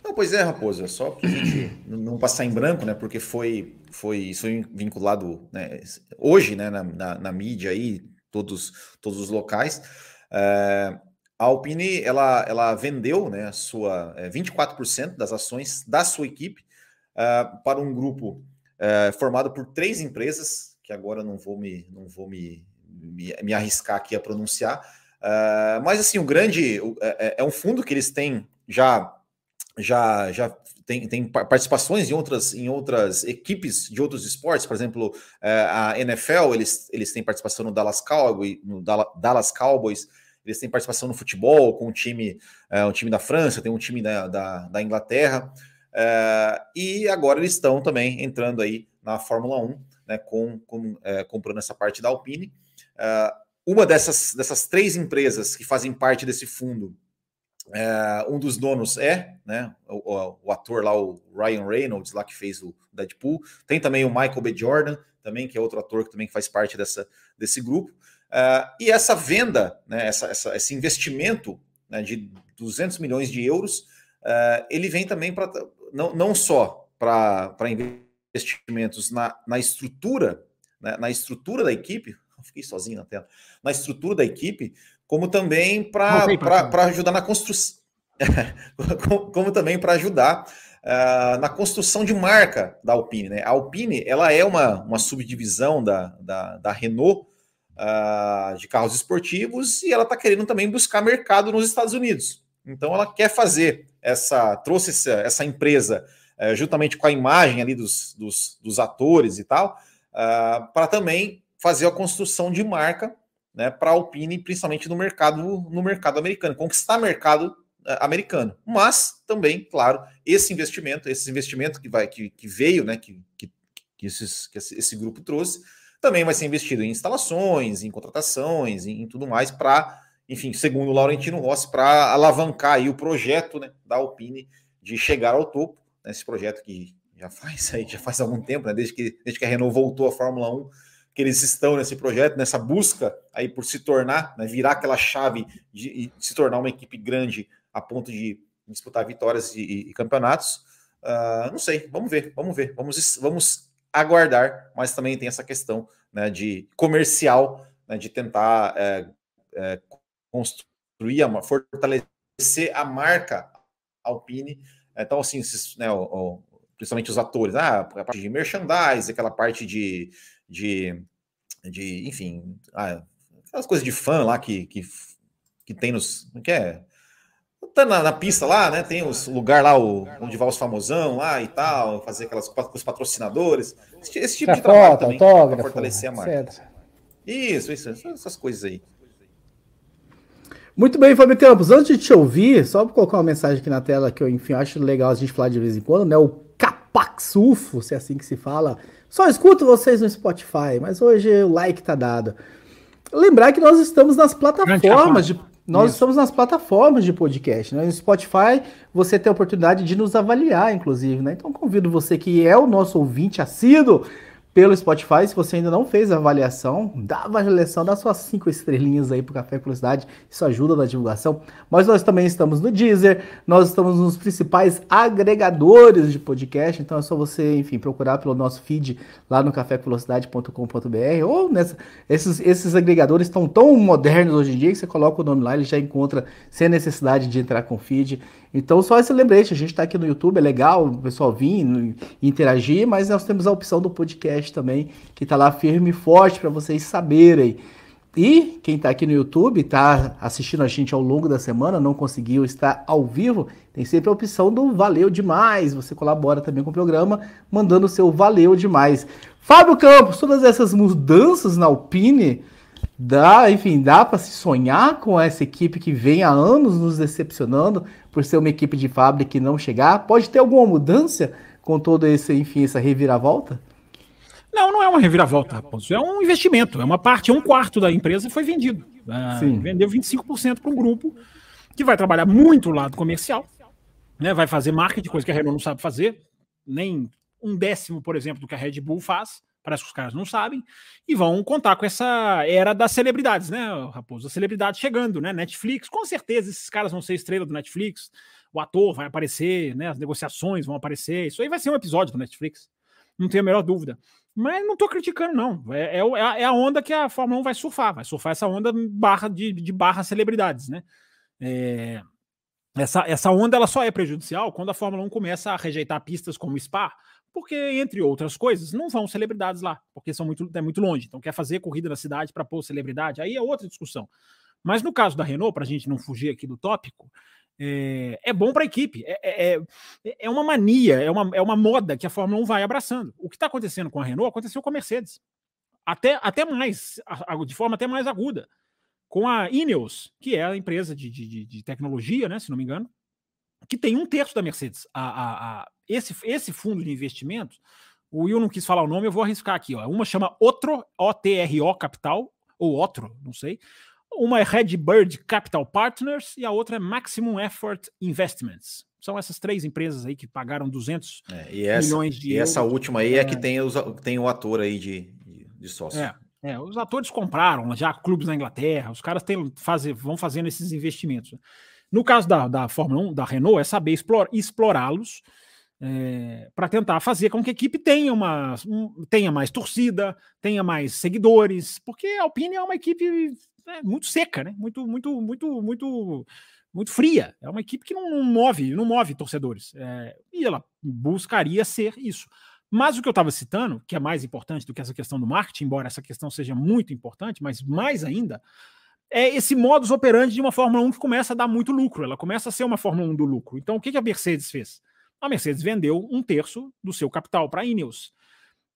Speaker 1: Não, pois é, Raposo, é só para a gente não passar em branco, né? Porque foi, foi isso vinculado né, hoje, né, na, na, na, mídia aí, todos, todos os locais. É, a Alpine ela, ela vendeu né, a sua é, 24% das ações da sua equipe é, para um grupo é, formado por três empresas, que agora não vou me, não vou me, me, me arriscar aqui a pronunciar. É, mas assim, o grande é, é, é, um fundo que eles têm já já já tem, tem participações em outras em outras equipes de outros esportes, por exemplo, a NFL, eles, eles têm participação no Dallas Cowboys, no Dallas Cowboys, eles têm participação no futebol com um time, um time da França, tem um time da, da, da Inglaterra. Uh, e agora eles estão também entrando aí na Fórmula 1, né, com, com é, comprando essa parte da Alpine. Uma dessas, dessas três empresas que fazem parte desse fundo, um dos donos é né, o, o, o, ator lá, o Ryan Reynolds, lá que fez o Deadpool. Tem também o Michael B. Jordan, também, que é outro ator que também faz parte dessa, desse grupo. E essa venda, né, essa, essa, esse investimento né, de 200 milhões de euros, ele vem também para não, não só para investimentos na, na estrutura, né, na estrutura da equipe, fiquei sozinho na tela, na estrutura da equipe, como também para ajudar na construção, como, como, também para ajudar uh, na construção de marca da Alpine. Né? A Alpine ela é uma, uma subdivisão da, da, da Renault uh, de carros esportivos e ela está querendo também buscar mercado nos Estados Unidos. Então ela quer fazer essa, trouxe essa, essa empresa é, juntamente com a imagem ali dos, dos, dos atores e tal, uh, para também fazer a construção de marca né, para a Alpine, principalmente no mercado, no mercado americano, conquistar mercado uh, americano. Mas também, claro, esse investimento, esse investimento que vai que, que veio, né, que, que, que, esses, que esse grupo trouxe, também vai ser investido em instalações, em contratações, em, em tudo mais para enfim, segundo o Laurentino Rossi, para alavancar aí o projeto né, da Alpine de chegar ao topo, né, esse projeto que já faz aí, já faz algum tempo, né, desde, que, desde que a Renault voltou à Fórmula 1, que eles estão nesse projeto, nessa busca aí por se tornar, né, virar aquela chave de, de, se tornar uma equipe grande a ponto de disputar vitórias e, e, campeonatos. Uh, não sei, vamos ver, vamos ver, vamos, vamos aguardar, mas também tem essa questão né, de comercial, né, de tentar é, é, construir, fortalecer a marca Alpine. Então, assim, esses, né, o, o, principalmente os atores, ah, a parte de merchandise, aquela parte de, de, de enfim, ah, aquelas coisas de fã lá que, que, que tem nos. Que é? Tá na, na, pista lá, né? Tem os lugar lá, o, onde vai os famosão lá e tal, fazer aquelas com os patrocinadores. Esse, esse tipo de trabalho também para fortalecer a marca. Isso, isso, essas coisas aí.
Speaker 3: Muito bem, Fábio Campos. Antes de te ouvir, só para colocar uma mensagem aqui na tela que eu, enfim, acho legal a gente falar de vez em quando, né? O Capaxufo, se é assim que se fala. Só escuto vocês no Spotify, mas hoje o like tá dado. Lembrar que nós estamos nas plataformas de. Nós Isso. estamos nas plataformas de podcast, né? No Spotify você tem a oportunidade de nos avaliar, inclusive, né? Então convido você que é o nosso ouvinte assíduo pelo Spotify. Se você ainda não fez a avaliação, dá a avaliação, dá suas cinco estrelinhas aí pro Café Velocidade, isso ajuda na divulgação. Mas nós também estamos no Deezer, nós estamos nos principais agregadores de podcast, então é só você, enfim, procurar pelo nosso feed lá no cafévelocidade.com.br ou nessa, esses, esses agregadores estão tão modernos hoje em dia que você coloca o nome lá, ele já encontra sem necessidade de entrar com feed. Então, só esse lembrete, a gente está aqui no YouTube, é legal o pessoal vir interagir, mas nós temos a opção do podcast também, que está lá firme e forte para vocês saberem. E quem está aqui no YouTube, está assistindo a gente ao longo da semana, não conseguiu estar ao vivo, tem sempre a opção do Valeu Demais. Você colabora também com o programa, mandando o seu Valeu Demais. Fábio Campos, todas essas mudanças na Alpine, dá, enfim, dá para se sonhar com essa equipe que vem há anos nos decepcionando, por ser uma equipe de fábrica e não chegar? Pode ter alguma mudança com todo esse, enfim, essa reviravolta?
Speaker 2: Não, não é uma reviravolta, Raposo. É um investimento. É uma parte, um quarto da empresa foi vendido. Uh, vendeu 25% para um grupo que vai trabalhar muito o lado comercial, né? vai fazer marketing, coisa que a Renault não sabe fazer, nem um décimo, por exemplo, do que a Red Bull faz, Parece que os caras não sabem. E vão contar com essa era das celebridades, né, Raposo? As celebridades chegando, né? Netflix, com certeza esses caras vão ser estrela do Netflix. O ator vai aparecer, né? As negociações vão aparecer. Isso aí vai ser um episódio do Netflix. Não tenho a menor dúvida. Mas não estou criticando, não. É, é, é, a onda que a Fórmula 1 vai surfar. Vai surfar essa onda barra de, de barra celebridades, né? É, essa, essa onda ela só é prejudicial quando a Fórmula 1 começa a rejeitar pistas como Spa, porque, entre outras coisas, não vão celebridades lá, porque são muito, é muito longe. Então, quer fazer corrida na cidade para pôr celebridade, aí é outra discussão. Mas no caso da Renault, para a gente não fugir aqui do tópico, é, é bom para a equipe. É, é, é, é uma mania, é uma, é uma moda que a Fórmula 1 vai abraçando. O que está acontecendo com a Renault aconteceu com a Mercedes. Até, até mais, de forma até mais aguda com a Ineos, que é a empresa de, de, de, tecnologia, né, se não me engano, que tem um terço da Mercedes. A, a, a, esse, esse fundo de investimento, o Will não quis falar o nome, eu vou arriscar aqui. Ó. Uma chama Otro, O-T-R-O Capital, ou Otro, não sei. Uma é Redbird Capital Partners e a outra é Maximum Effort Investments. São essas três empresas aí que pagaram 200
Speaker 1: é, essa, milhões de e euros. Essa última aí é, é que tem, os, tem o ator aí de, de, sócio.
Speaker 2: É, é, os atores compraram já clubes na Inglaterra, os caras têm, fazer, vão fazendo esses investimentos. No caso da, da Fórmula 1, da Renault, é saber explor, explorá-los é, para tentar fazer com que a equipe tenha, uma, um, tenha mais torcida, tenha mais seguidores, porque a Alpine é uma equipe é, muito seca, né? muito, muito, muito, muito, muito fria. É uma equipe que não, move, não move torcedores. É, e ela buscaria ser isso. Mas o que eu estava citando, que é mais importante do que essa questão do marketing, embora essa questão seja muito importante, mas mais ainda, é esse modus operandi de uma Fórmula 1 que começa a dar muito lucro. Ela começa a ser uma Fórmula 1 do lucro. Então, o que, que a Mercedes fez? A Mercedes vendeu um terço do seu capital para a Ineos.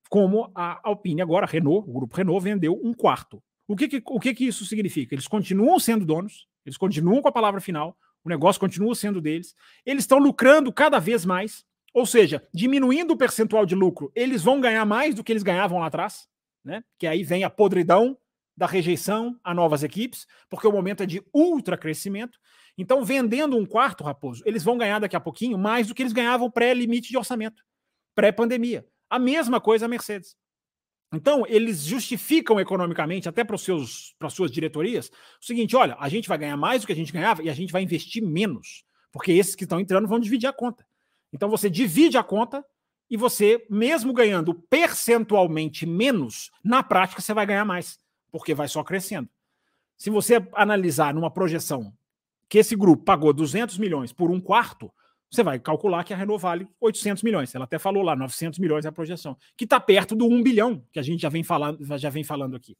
Speaker 2: Como a Alpine agora, a Renault, o grupo Renault, vendeu um quarto. O que, que, o que, que isso significa? Eles continuam sendo donos, eles continuam com a palavra final, o negócio continua sendo deles, eles estão lucrando cada vez mais, ou seja, diminuindo o percentual de lucro, eles vão ganhar mais do que eles ganhavam lá atrás, né? Que aí vem a podridão da rejeição a novas equipes, porque o momento é de ultra crescimento. Então, vendendo um quarto, Raposo, eles vão ganhar daqui a pouquinho mais do que eles ganhavam pré-limite de orçamento, pré-pandemia. A mesma coisa a Mercedes. Então, eles justificam economicamente, até para, os seus, para as suas diretorias, o seguinte: olha, a gente vai ganhar mais do que a gente ganhava e a gente vai investir menos, porque esses que estão entrando vão dividir a conta. Então você divide a conta e você, mesmo ganhando percentualmente menos, na prática você vai ganhar mais, porque vai só crescendo. Se você analisar numa projeção que esse grupo pagou 200 milhões por um quarto, você vai calcular que a Renault vale 800 milhões. Ela até falou lá, 900 milhões é a projeção, que está perto do 1 bilhão que a gente já vem falando, já vem falando aqui.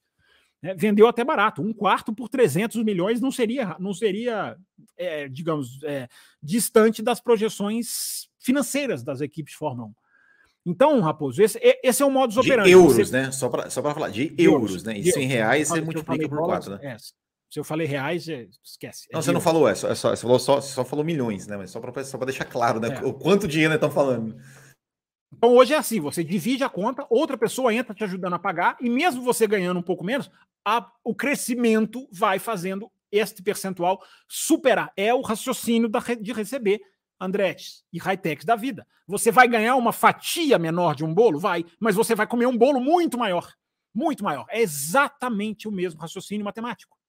Speaker 2: É, vendeu até barato. Um quarto por 300 milhões não seria, não seria é, digamos, é, distante das projeções financeiras das equipes de Fórmula 1. Então, Raposo, esse, esse é o modus operandi.
Speaker 1: De euros, você... né? Só para só falar, de, euros, euros, né? E em reais você multiplica por quatro, né? É,
Speaker 2: se eu falei reais, é, esquece.
Speaker 1: É não, você não falou, é, só, é só, você falou só, só falou milhões, né? Mas só para só deixar claro, né? É. O quanto dinheiro estão falando.
Speaker 2: Então hoje é assim: você divide a conta, outra pessoa entra te ajudando a pagar, e mesmo você ganhando um pouco menos, a, o crescimento vai fazendo este percentual superar. É o raciocínio da, de receber Andretti e Hightech da vida. Você vai ganhar uma fatia menor de um bolo? Vai, mas você vai comer um bolo muito maior. Muito maior. É exatamente o mesmo raciocínio matemático.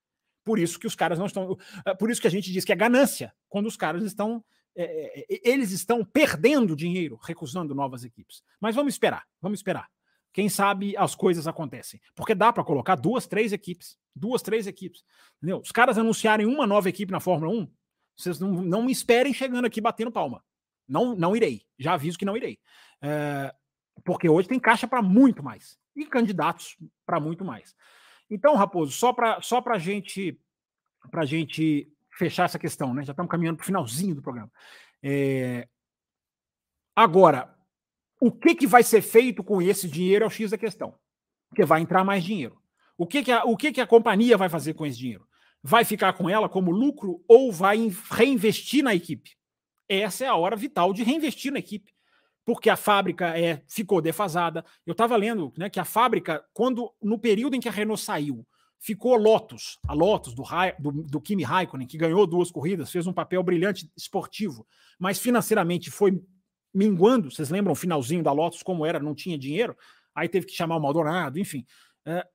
Speaker 2: Por isso que os caras não estão. É, por isso que a gente diz que é ganância quando os caras estão. É, é, é, eles estão perdendo dinheiro recusando novas equipes. Mas vamos esperar, vamos esperar. Quem sabe as coisas acontecem. Porque dá para colocar duas, três equipes. Duas, três equipes. Entendeu? Os caras anunciarem uma nova equipe na Fórmula 1, vocês não, não me esperem chegando aqui batendo palma. Não, não irei. Já aviso que não irei. É, porque hoje tem caixa para muito mais. E candidatos para muito mais. Então, Raposo, só para só a gente, gente fechar essa questão, né? Já estamos caminhando para o finalzinho do programa. É, agora, o que, que vai ser feito com esse dinheiro é o X da questão. Porque vai entrar mais dinheiro. O que, que, a, o que, que a companhia vai fazer com esse dinheiro? vai ficar com ela como lucro ou vai reinvestir na equipe? Essa é a hora vital de reinvestir na equipe, porque a fábrica é, ficou defasada. Eu estava lendo né, que a fábrica, quando no período em que a Renault saiu, ficou Lotus, a Lotus do, do, do Kimi Raikkonen, que ganhou duas corridas, fez um papel brilhante esportivo, mas financeiramente foi minguando. Vocês lembram o finalzinho da Lotus como era? Não tinha dinheiro. aí teve que chamar o Maldonado, enfim. É,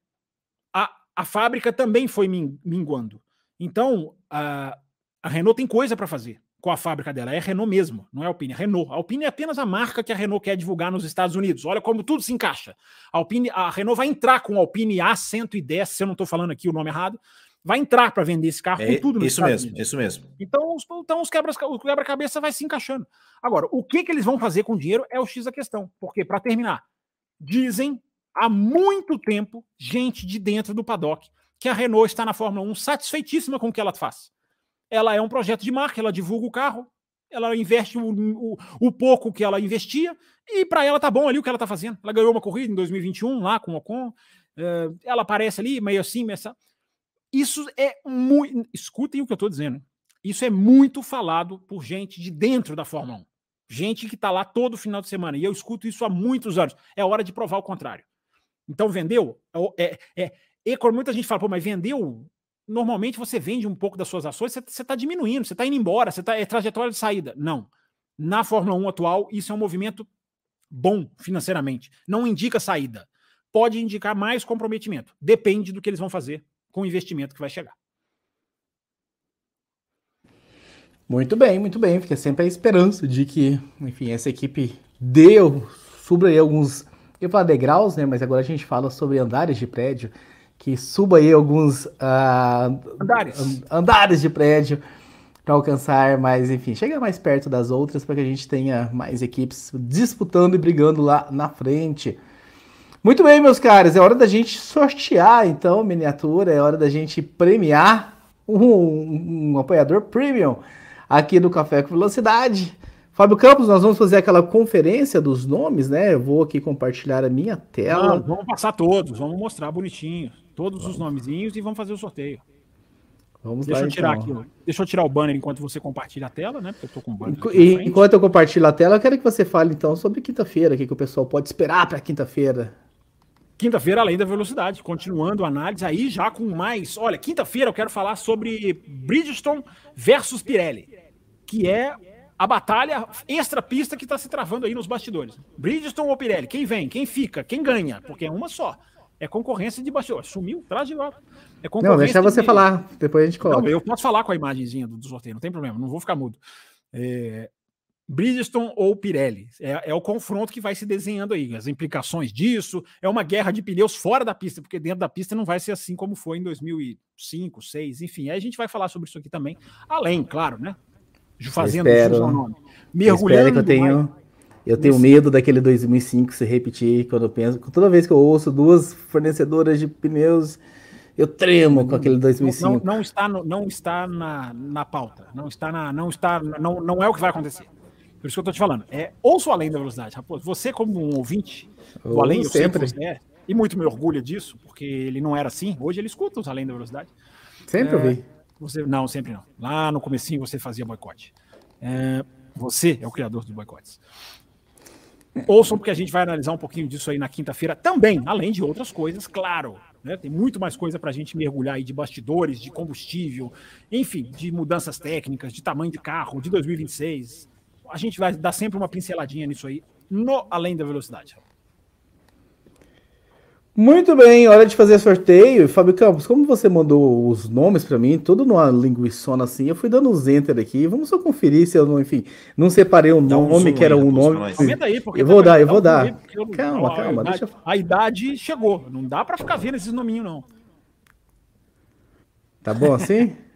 Speaker 2: a, a fábrica também foi minguando. Então, a, a Renault tem coisa para fazer com a fábrica dela. É Renault mesmo, não é Alpine, é Renault. A Alpine é apenas a marca que a Renault quer divulgar nos Estados Unidos. Olha como tudo se encaixa. A, Alpine, a Renault vai entrar com o Alpine A110, se eu não estou falando aqui o nome errado, vai entrar para vender esse carro
Speaker 1: é,
Speaker 2: com tudo
Speaker 1: nos Isso Estados mesmo, Unidos. isso mesmo.
Speaker 2: Então, os, então os quebra, o quebra-cabeça vai se encaixando. Agora, o que, que eles vão fazer com o dinheiro é o X da questão. Porque, para terminar, dizem há muito tempo gente de dentro do paddock que a Renault está na Fórmula 1 satisfeitíssima com o que ela faz ela é um projeto de marca, ela divulga o carro, ela investe o, o, o pouco que ela investia, e para ela tá bom ali o que ela tá fazendo. Ela ganhou uma corrida em 2021 lá com o Ocon, uh, ela aparece ali meio assim, meio assim. Isso é muito. Escutem o que eu estou dizendo. Isso é muito falado por gente de dentro da Fórmula 1. Gente que está lá todo final de semana. E eu escuto isso há muitos anos. É hora de provar o contrário. Então, vendeu? É, é, é, muita gente fala, pô, mas vendeu normalmente você vende um pouco das suas ações, você está diminuindo, você está indo embora, você está é trajetória de saída. Não. Na Fórmula 1 atual, isso é um movimento bom financeiramente. Não indica saída. Pode indicar mais comprometimento. Depende do que eles vão fazer com o investimento que vai chegar.
Speaker 3: Muito bem, muito bem. Fica sempre a esperança de que, enfim, essa equipe deu, sobre alguns, eu degraus, né? Mas agora a gente fala sobre andares de prédio que suba aí alguns uh,
Speaker 2: andares.
Speaker 3: andares de prédio para alcançar mais, enfim, chegar mais perto das outras para que a gente tenha mais equipes disputando e brigando lá na frente. Muito bem, meus caros, é hora da gente sortear então miniatura, é hora da gente premiar um, um apoiador premium aqui do Café com Velocidade. Fábio Campos, nós vamos fazer aquela conferência dos nomes, né? Eu vou aqui compartilhar a minha tela. Não,
Speaker 2: vamos passar todos, vamos mostrar bonitinho todos vamos. os nomezinhos e vamos fazer o sorteio. Vamos deixa lá, eu tirar então. aqui, deixa eu tirar o banner enquanto você compartilha a tela, né? Porque eu tô com o banner.
Speaker 3: Enquanto eu compartilho a tela, eu quero que você fale então sobre quinta-feira, o que, que o pessoal pode esperar para quinta-feira.
Speaker 2: Quinta-feira, além da velocidade, continuando a análise, aí já com mais. Olha, quinta-feira eu quero falar sobre Bridgestone versus Pirelli, que é a batalha extra-pista que está se travando aí nos bastidores. Bridgestone ou Pirelli? Quem vem? Quem fica? Quem ganha? Porque é uma só. É concorrência de bastidor. Sumiu, traz de volta.
Speaker 3: É não, deixa você de... falar, depois a gente coloca.
Speaker 2: Não, eu posso falar com a imagenzinha do, do sorteio, não tem problema, não vou ficar mudo. É... Bridgestone ou Pirelli. É, é, o confronto que vai se desenhando aí, as implicações disso. É uma guerra de pneus fora da pista, porque dentro da pista não vai ser assim como foi em 2005, 2006, enfim. Aí a gente vai falar sobre isso aqui também. Além, claro, né?
Speaker 3: Fazendo o seu nome. Mergulhando. Eu que eu tenho. Eu tenho medo daquele 2005 se repetir quando eu penso. Toda vez que eu ouço duas fornecedoras de pneus, eu tremo com aquele 2005.
Speaker 2: Não, não está, no, não está na, na pauta. Não está na, não está, não, não é o que vai acontecer. Por isso que eu estou te falando. É ouço além da velocidade, Raposo. Você como um ouvinte do além, eu sempre. sei é, e muito me orgulha disso, porque ele não era assim. Hoje ele escuta os além da velocidade.
Speaker 3: Sempre é, ouvi.
Speaker 2: Você, não, sempre não. Lá no comecinho você fazia boicote. É, você é o criador dos boicotes. Ouçam, porque a gente vai analisar um pouquinho disso aí na quinta-feira também, além de outras coisas, claro. Né? Tem muito mais coisa para a gente mergulhar aí de bastidores, de combustível, enfim, de mudanças técnicas, de tamanho de carro, de 2026. A gente vai dar sempre uma pinceladinha nisso aí, no além da velocidade.
Speaker 3: Muito bem, hora de fazer sorteio. Fábio Campos, como você mandou os nomes para mim, tudo numa linguiçona assim, eu fui dando os enter aqui. Vamos só conferir se eu não, enfim, não separei o nome que era um nome. Aí, eu vou dar, eu vou dar.
Speaker 2: calma, calma, a deixa eu... A idade chegou, não dá para ficar vendo esses nominhos não.
Speaker 3: Tá bom assim?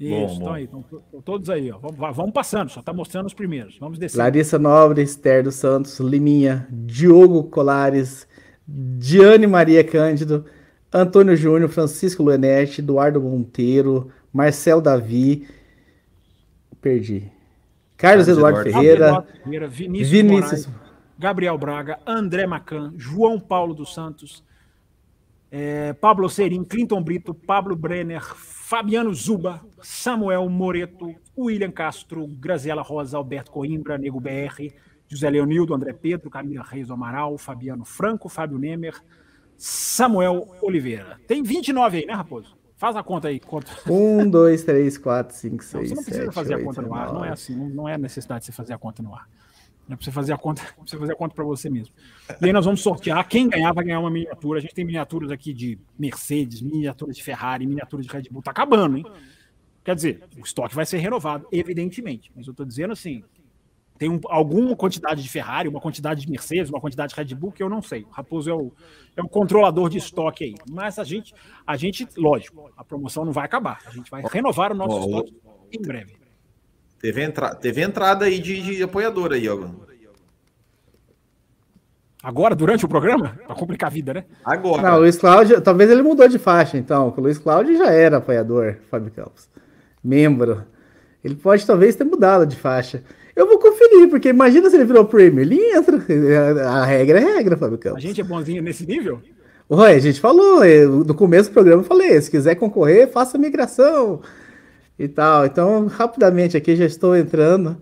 Speaker 2: Isso, estão aí, estão todos aí, ó. Vamos, vamos, passando, só tá mostrando os primeiros. Vamos descer.
Speaker 3: Larissa Nobre, Esther dos Santos, Liminha, Diogo Colares, Diane Maria Cândido, Antônio Júnior, Francisco Luenete, Eduardo Monteiro, Marcel Davi, perdi. Carlos, Carlos Eduardo, Eduardo Ferreira, Ferreira,
Speaker 2: Vinícius, Vinícius. Moraes, Gabriel Braga, André Macan, João Paulo dos Santos, é, Pablo Serim, Clinton Brito, Pablo Brenner, Fabiano Zuba, Samuel Moreto, William Castro, Graziela Rosa, Alberto Coimbra, Nego BR, José Leonildo, André Pedro, Camila Reis do Amaral, Fabiano Franco, Fábio Nemer, Samuel Oliveira. Tem 29 aí, né, Raposo? Faz a conta aí. Conta.
Speaker 3: 1, 2, 3, 4, 5, 6, 7,
Speaker 2: Você não precisa fazer 8, a conta no ar, 9. não é assim, não é necessidade de você fazer a conta no ar. É pra você fazer a conta, pra você fazer a conta para você mesmo. E aí nós vamos sortear. Quem ganhar vai ganhar uma miniatura. A gente tem miniaturas aqui de Mercedes, miniaturas de Ferrari, miniaturas de Red Bull. Tá acabando, hein? Quer dizer, o estoque vai ser renovado, evidentemente. Mas eu tô dizendo assim, tem um, alguma quantidade de Ferrari, uma quantidade de Mercedes, uma quantidade de Red Bull que eu não sei. O Raposo é o, é o controlador de estoque aí. Mas a gente, a gente, lógico, a promoção não vai acabar. A gente vai renovar o nosso oh, estoque em breve.
Speaker 1: Teve, entra... Teve entrada aí de, de apoiador aí, ó.
Speaker 2: Agora, durante o programa? Pra complicar a vida, né?
Speaker 3: Agora. Não, o Luiz Cláudio, talvez ele mudou de faixa, então. O Luiz Cláudio já era apoiador, Fábio Campos. Membro. Ele pode talvez ter mudado de faixa. Eu vou conferir, porque imagina se ele virou Premier. Ele entra. A regra é regra, Fábio Campos.
Speaker 2: A gente é bonzinho nesse nível?
Speaker 3: Oi, a gente falou, no começo do programa eu falei, se quiser concorrer, faça migração e tal. Então, rapidamente aqui já estou entrando.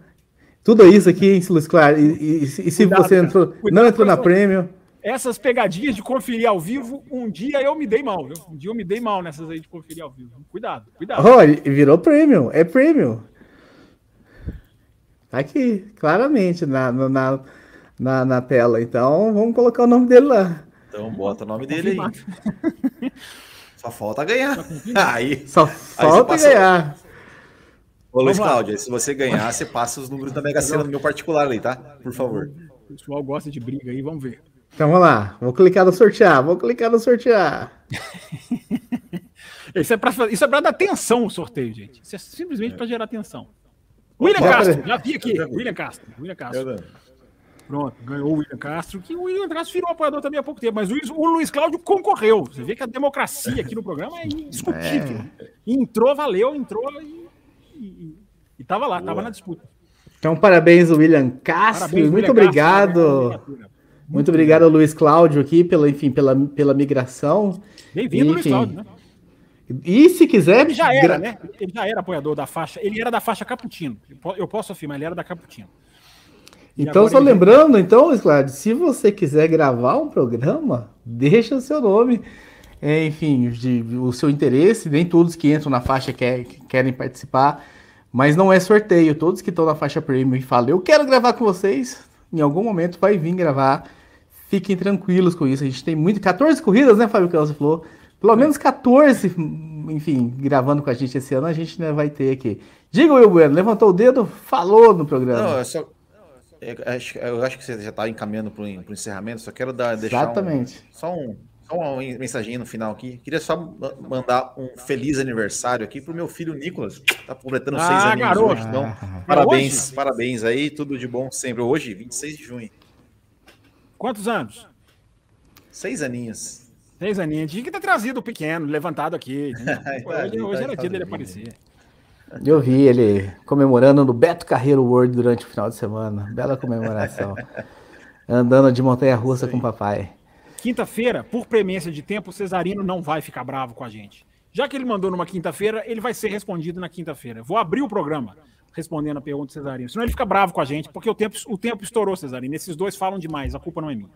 Speaker 3: Tudo isso aqui, hein, Luiz Claro? E, e, e se cuidado, você entrou, não entrou na Premium?
Speaker 2: Essas pegadinhas de conferir ao vivo, um dia eu me dei mal, viu? Um dia eu me dei mal nessas aí de conferir ao vivo. Cuidado, cuidado.
Speaker 3: Oh, virou Premium, é Premium. Tá aqui, claramente, na, na, na, na tela. Então, vamos colocar o nome dele lá.
Speaker 1: Então, bota o nome dele aí. Só falta ganhar. Aí,
Speaker 3: Só falta aí ganhar.
Speaker 1: Ô, Luiz Cláudio, se você ganhar, você passa os números da Mega Sena no meu particular aí, tá? Por favor.
Speaker 2: O pessoal gosta de briga aí, vamos ver.
Speaker 3: Então vamos lá, vou clicar no sortear, vou clicar no sortear.
Speaker 2: isso, é pra, isso é dar atenção o sorteio, gente. Isso é simplesmente é. para gerar atenção. William Castro, já vi aqui. William Castro. William Castro. Pronto, ganhou o William Castro, que o William Castro virou apoiador também há pouco tempo, mas o, o Luiz Cláudio concorreu. Você vê que a democracia aqui no programa é indiscutível. É. Entrou, valeu, entrou e e, estava lá, estava na disputa.
Speaker 3: Então, parabéns, William Castro. Parabéns, muito William obrigado. Castro, muito, muito obrigado Luiz Cláudio aqui pela, enfim, pela, pela migração.
Speaker 2: Bem-vindo, Luiz Cláudio, né?
Speaker 3: E se quiser.
Speaker 2: Ele já era, né? Ele já era apoiador da faixa. Ele era da faixa Caputino. Eu posso afirmar, ele era da Caputino.
Speaker 3: então, só lembrando, então, Cláudio, se você quiser gravar um programa, deixa o seu nome é, enfim, de, o seu interesse. Nem todos que entram na faixa quer, querem participar, mas não é sorteio. Todos que estão na faixa premium e falam, eu quero gravar com vocês, em algum momento vai vir gravar. Fiquem tranquilos com isso. A gente tem muito. 14 corridas, né, Fábio Você falou? Pelo menos 14, enfim, gravando com a gente esse ano, a gente né, vai ter aqui. Diga, Will Bueno, levantou o dedo, falou no programa. Não,
Speaker 1: eu, só, eu, acho, eu acho que você já está encaminhando para o encerramento, só quero dar, deixar
Speaker 3: Exatamente.
Speaker 1: Um, só um, só uma mensagem no final aqui. Queria só mandar um feliz aniversário aqui pro meu filho Nicolas. Tá completando ah, seis anos garoto. hoje. Então, ah, parabéns, hoje? parabéns aí. Tudo de bom sempre. Hoje, 26 de junho.
Speaker 2: Quantos anos?
Speaker 1: Seis aninhos.
Speaker 2: Seis aninhos. Tinha que ter trazido o pequeno, levantado aqui. hoje, hoje era dia dele aparecer.
Speaker 3: Eu vi ele comemorando no Beto Carreiro World durante o final de semana. Bela comemoração. Andando de montanha russa com o papai.
Speaker 2: Quinta-feira, por premência de tempo, o Cesarino não vai ficar bravo com a gente. Já que ele mandou numa quinta-feira, ele vai ser respondido na quinta-feira. Vou abrir o programa respondendo a pergunta do Cesarino. Senão ele fica bravo com a gente, porque o tempo, o tempo estourou, Cesarino. Esses dois falam demais, a culpa não é minha.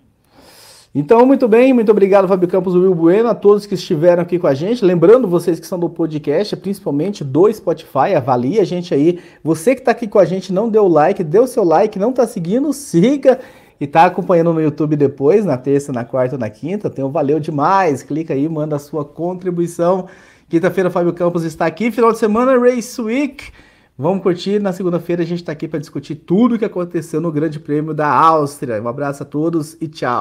Speaker 3: Então, muito bem, muito obrigado, Fábio Campos Will Bueno, a todos que estiveram aqui com a gente. Lembrando vocês que são do podcast, principalmente do Spotify, avalie a gente aí. Você que está aqui com a gente, não deu like, deu seu like, não está seguindo, siga e tá acompanhando no YouTube depois, na terça, na quarta, na quinta, tem o Valeu Demais. Clica aí, manda a sua contribuição. Quinta-feira, Fábio Campos está aqui. Final de semana, Race Week. Vamos curtir. Na segunda-feira, a gente está aqui para discutir tudo o que aconteceu no Grande Prêmio da Áustria. Um abraço a todos e tchau.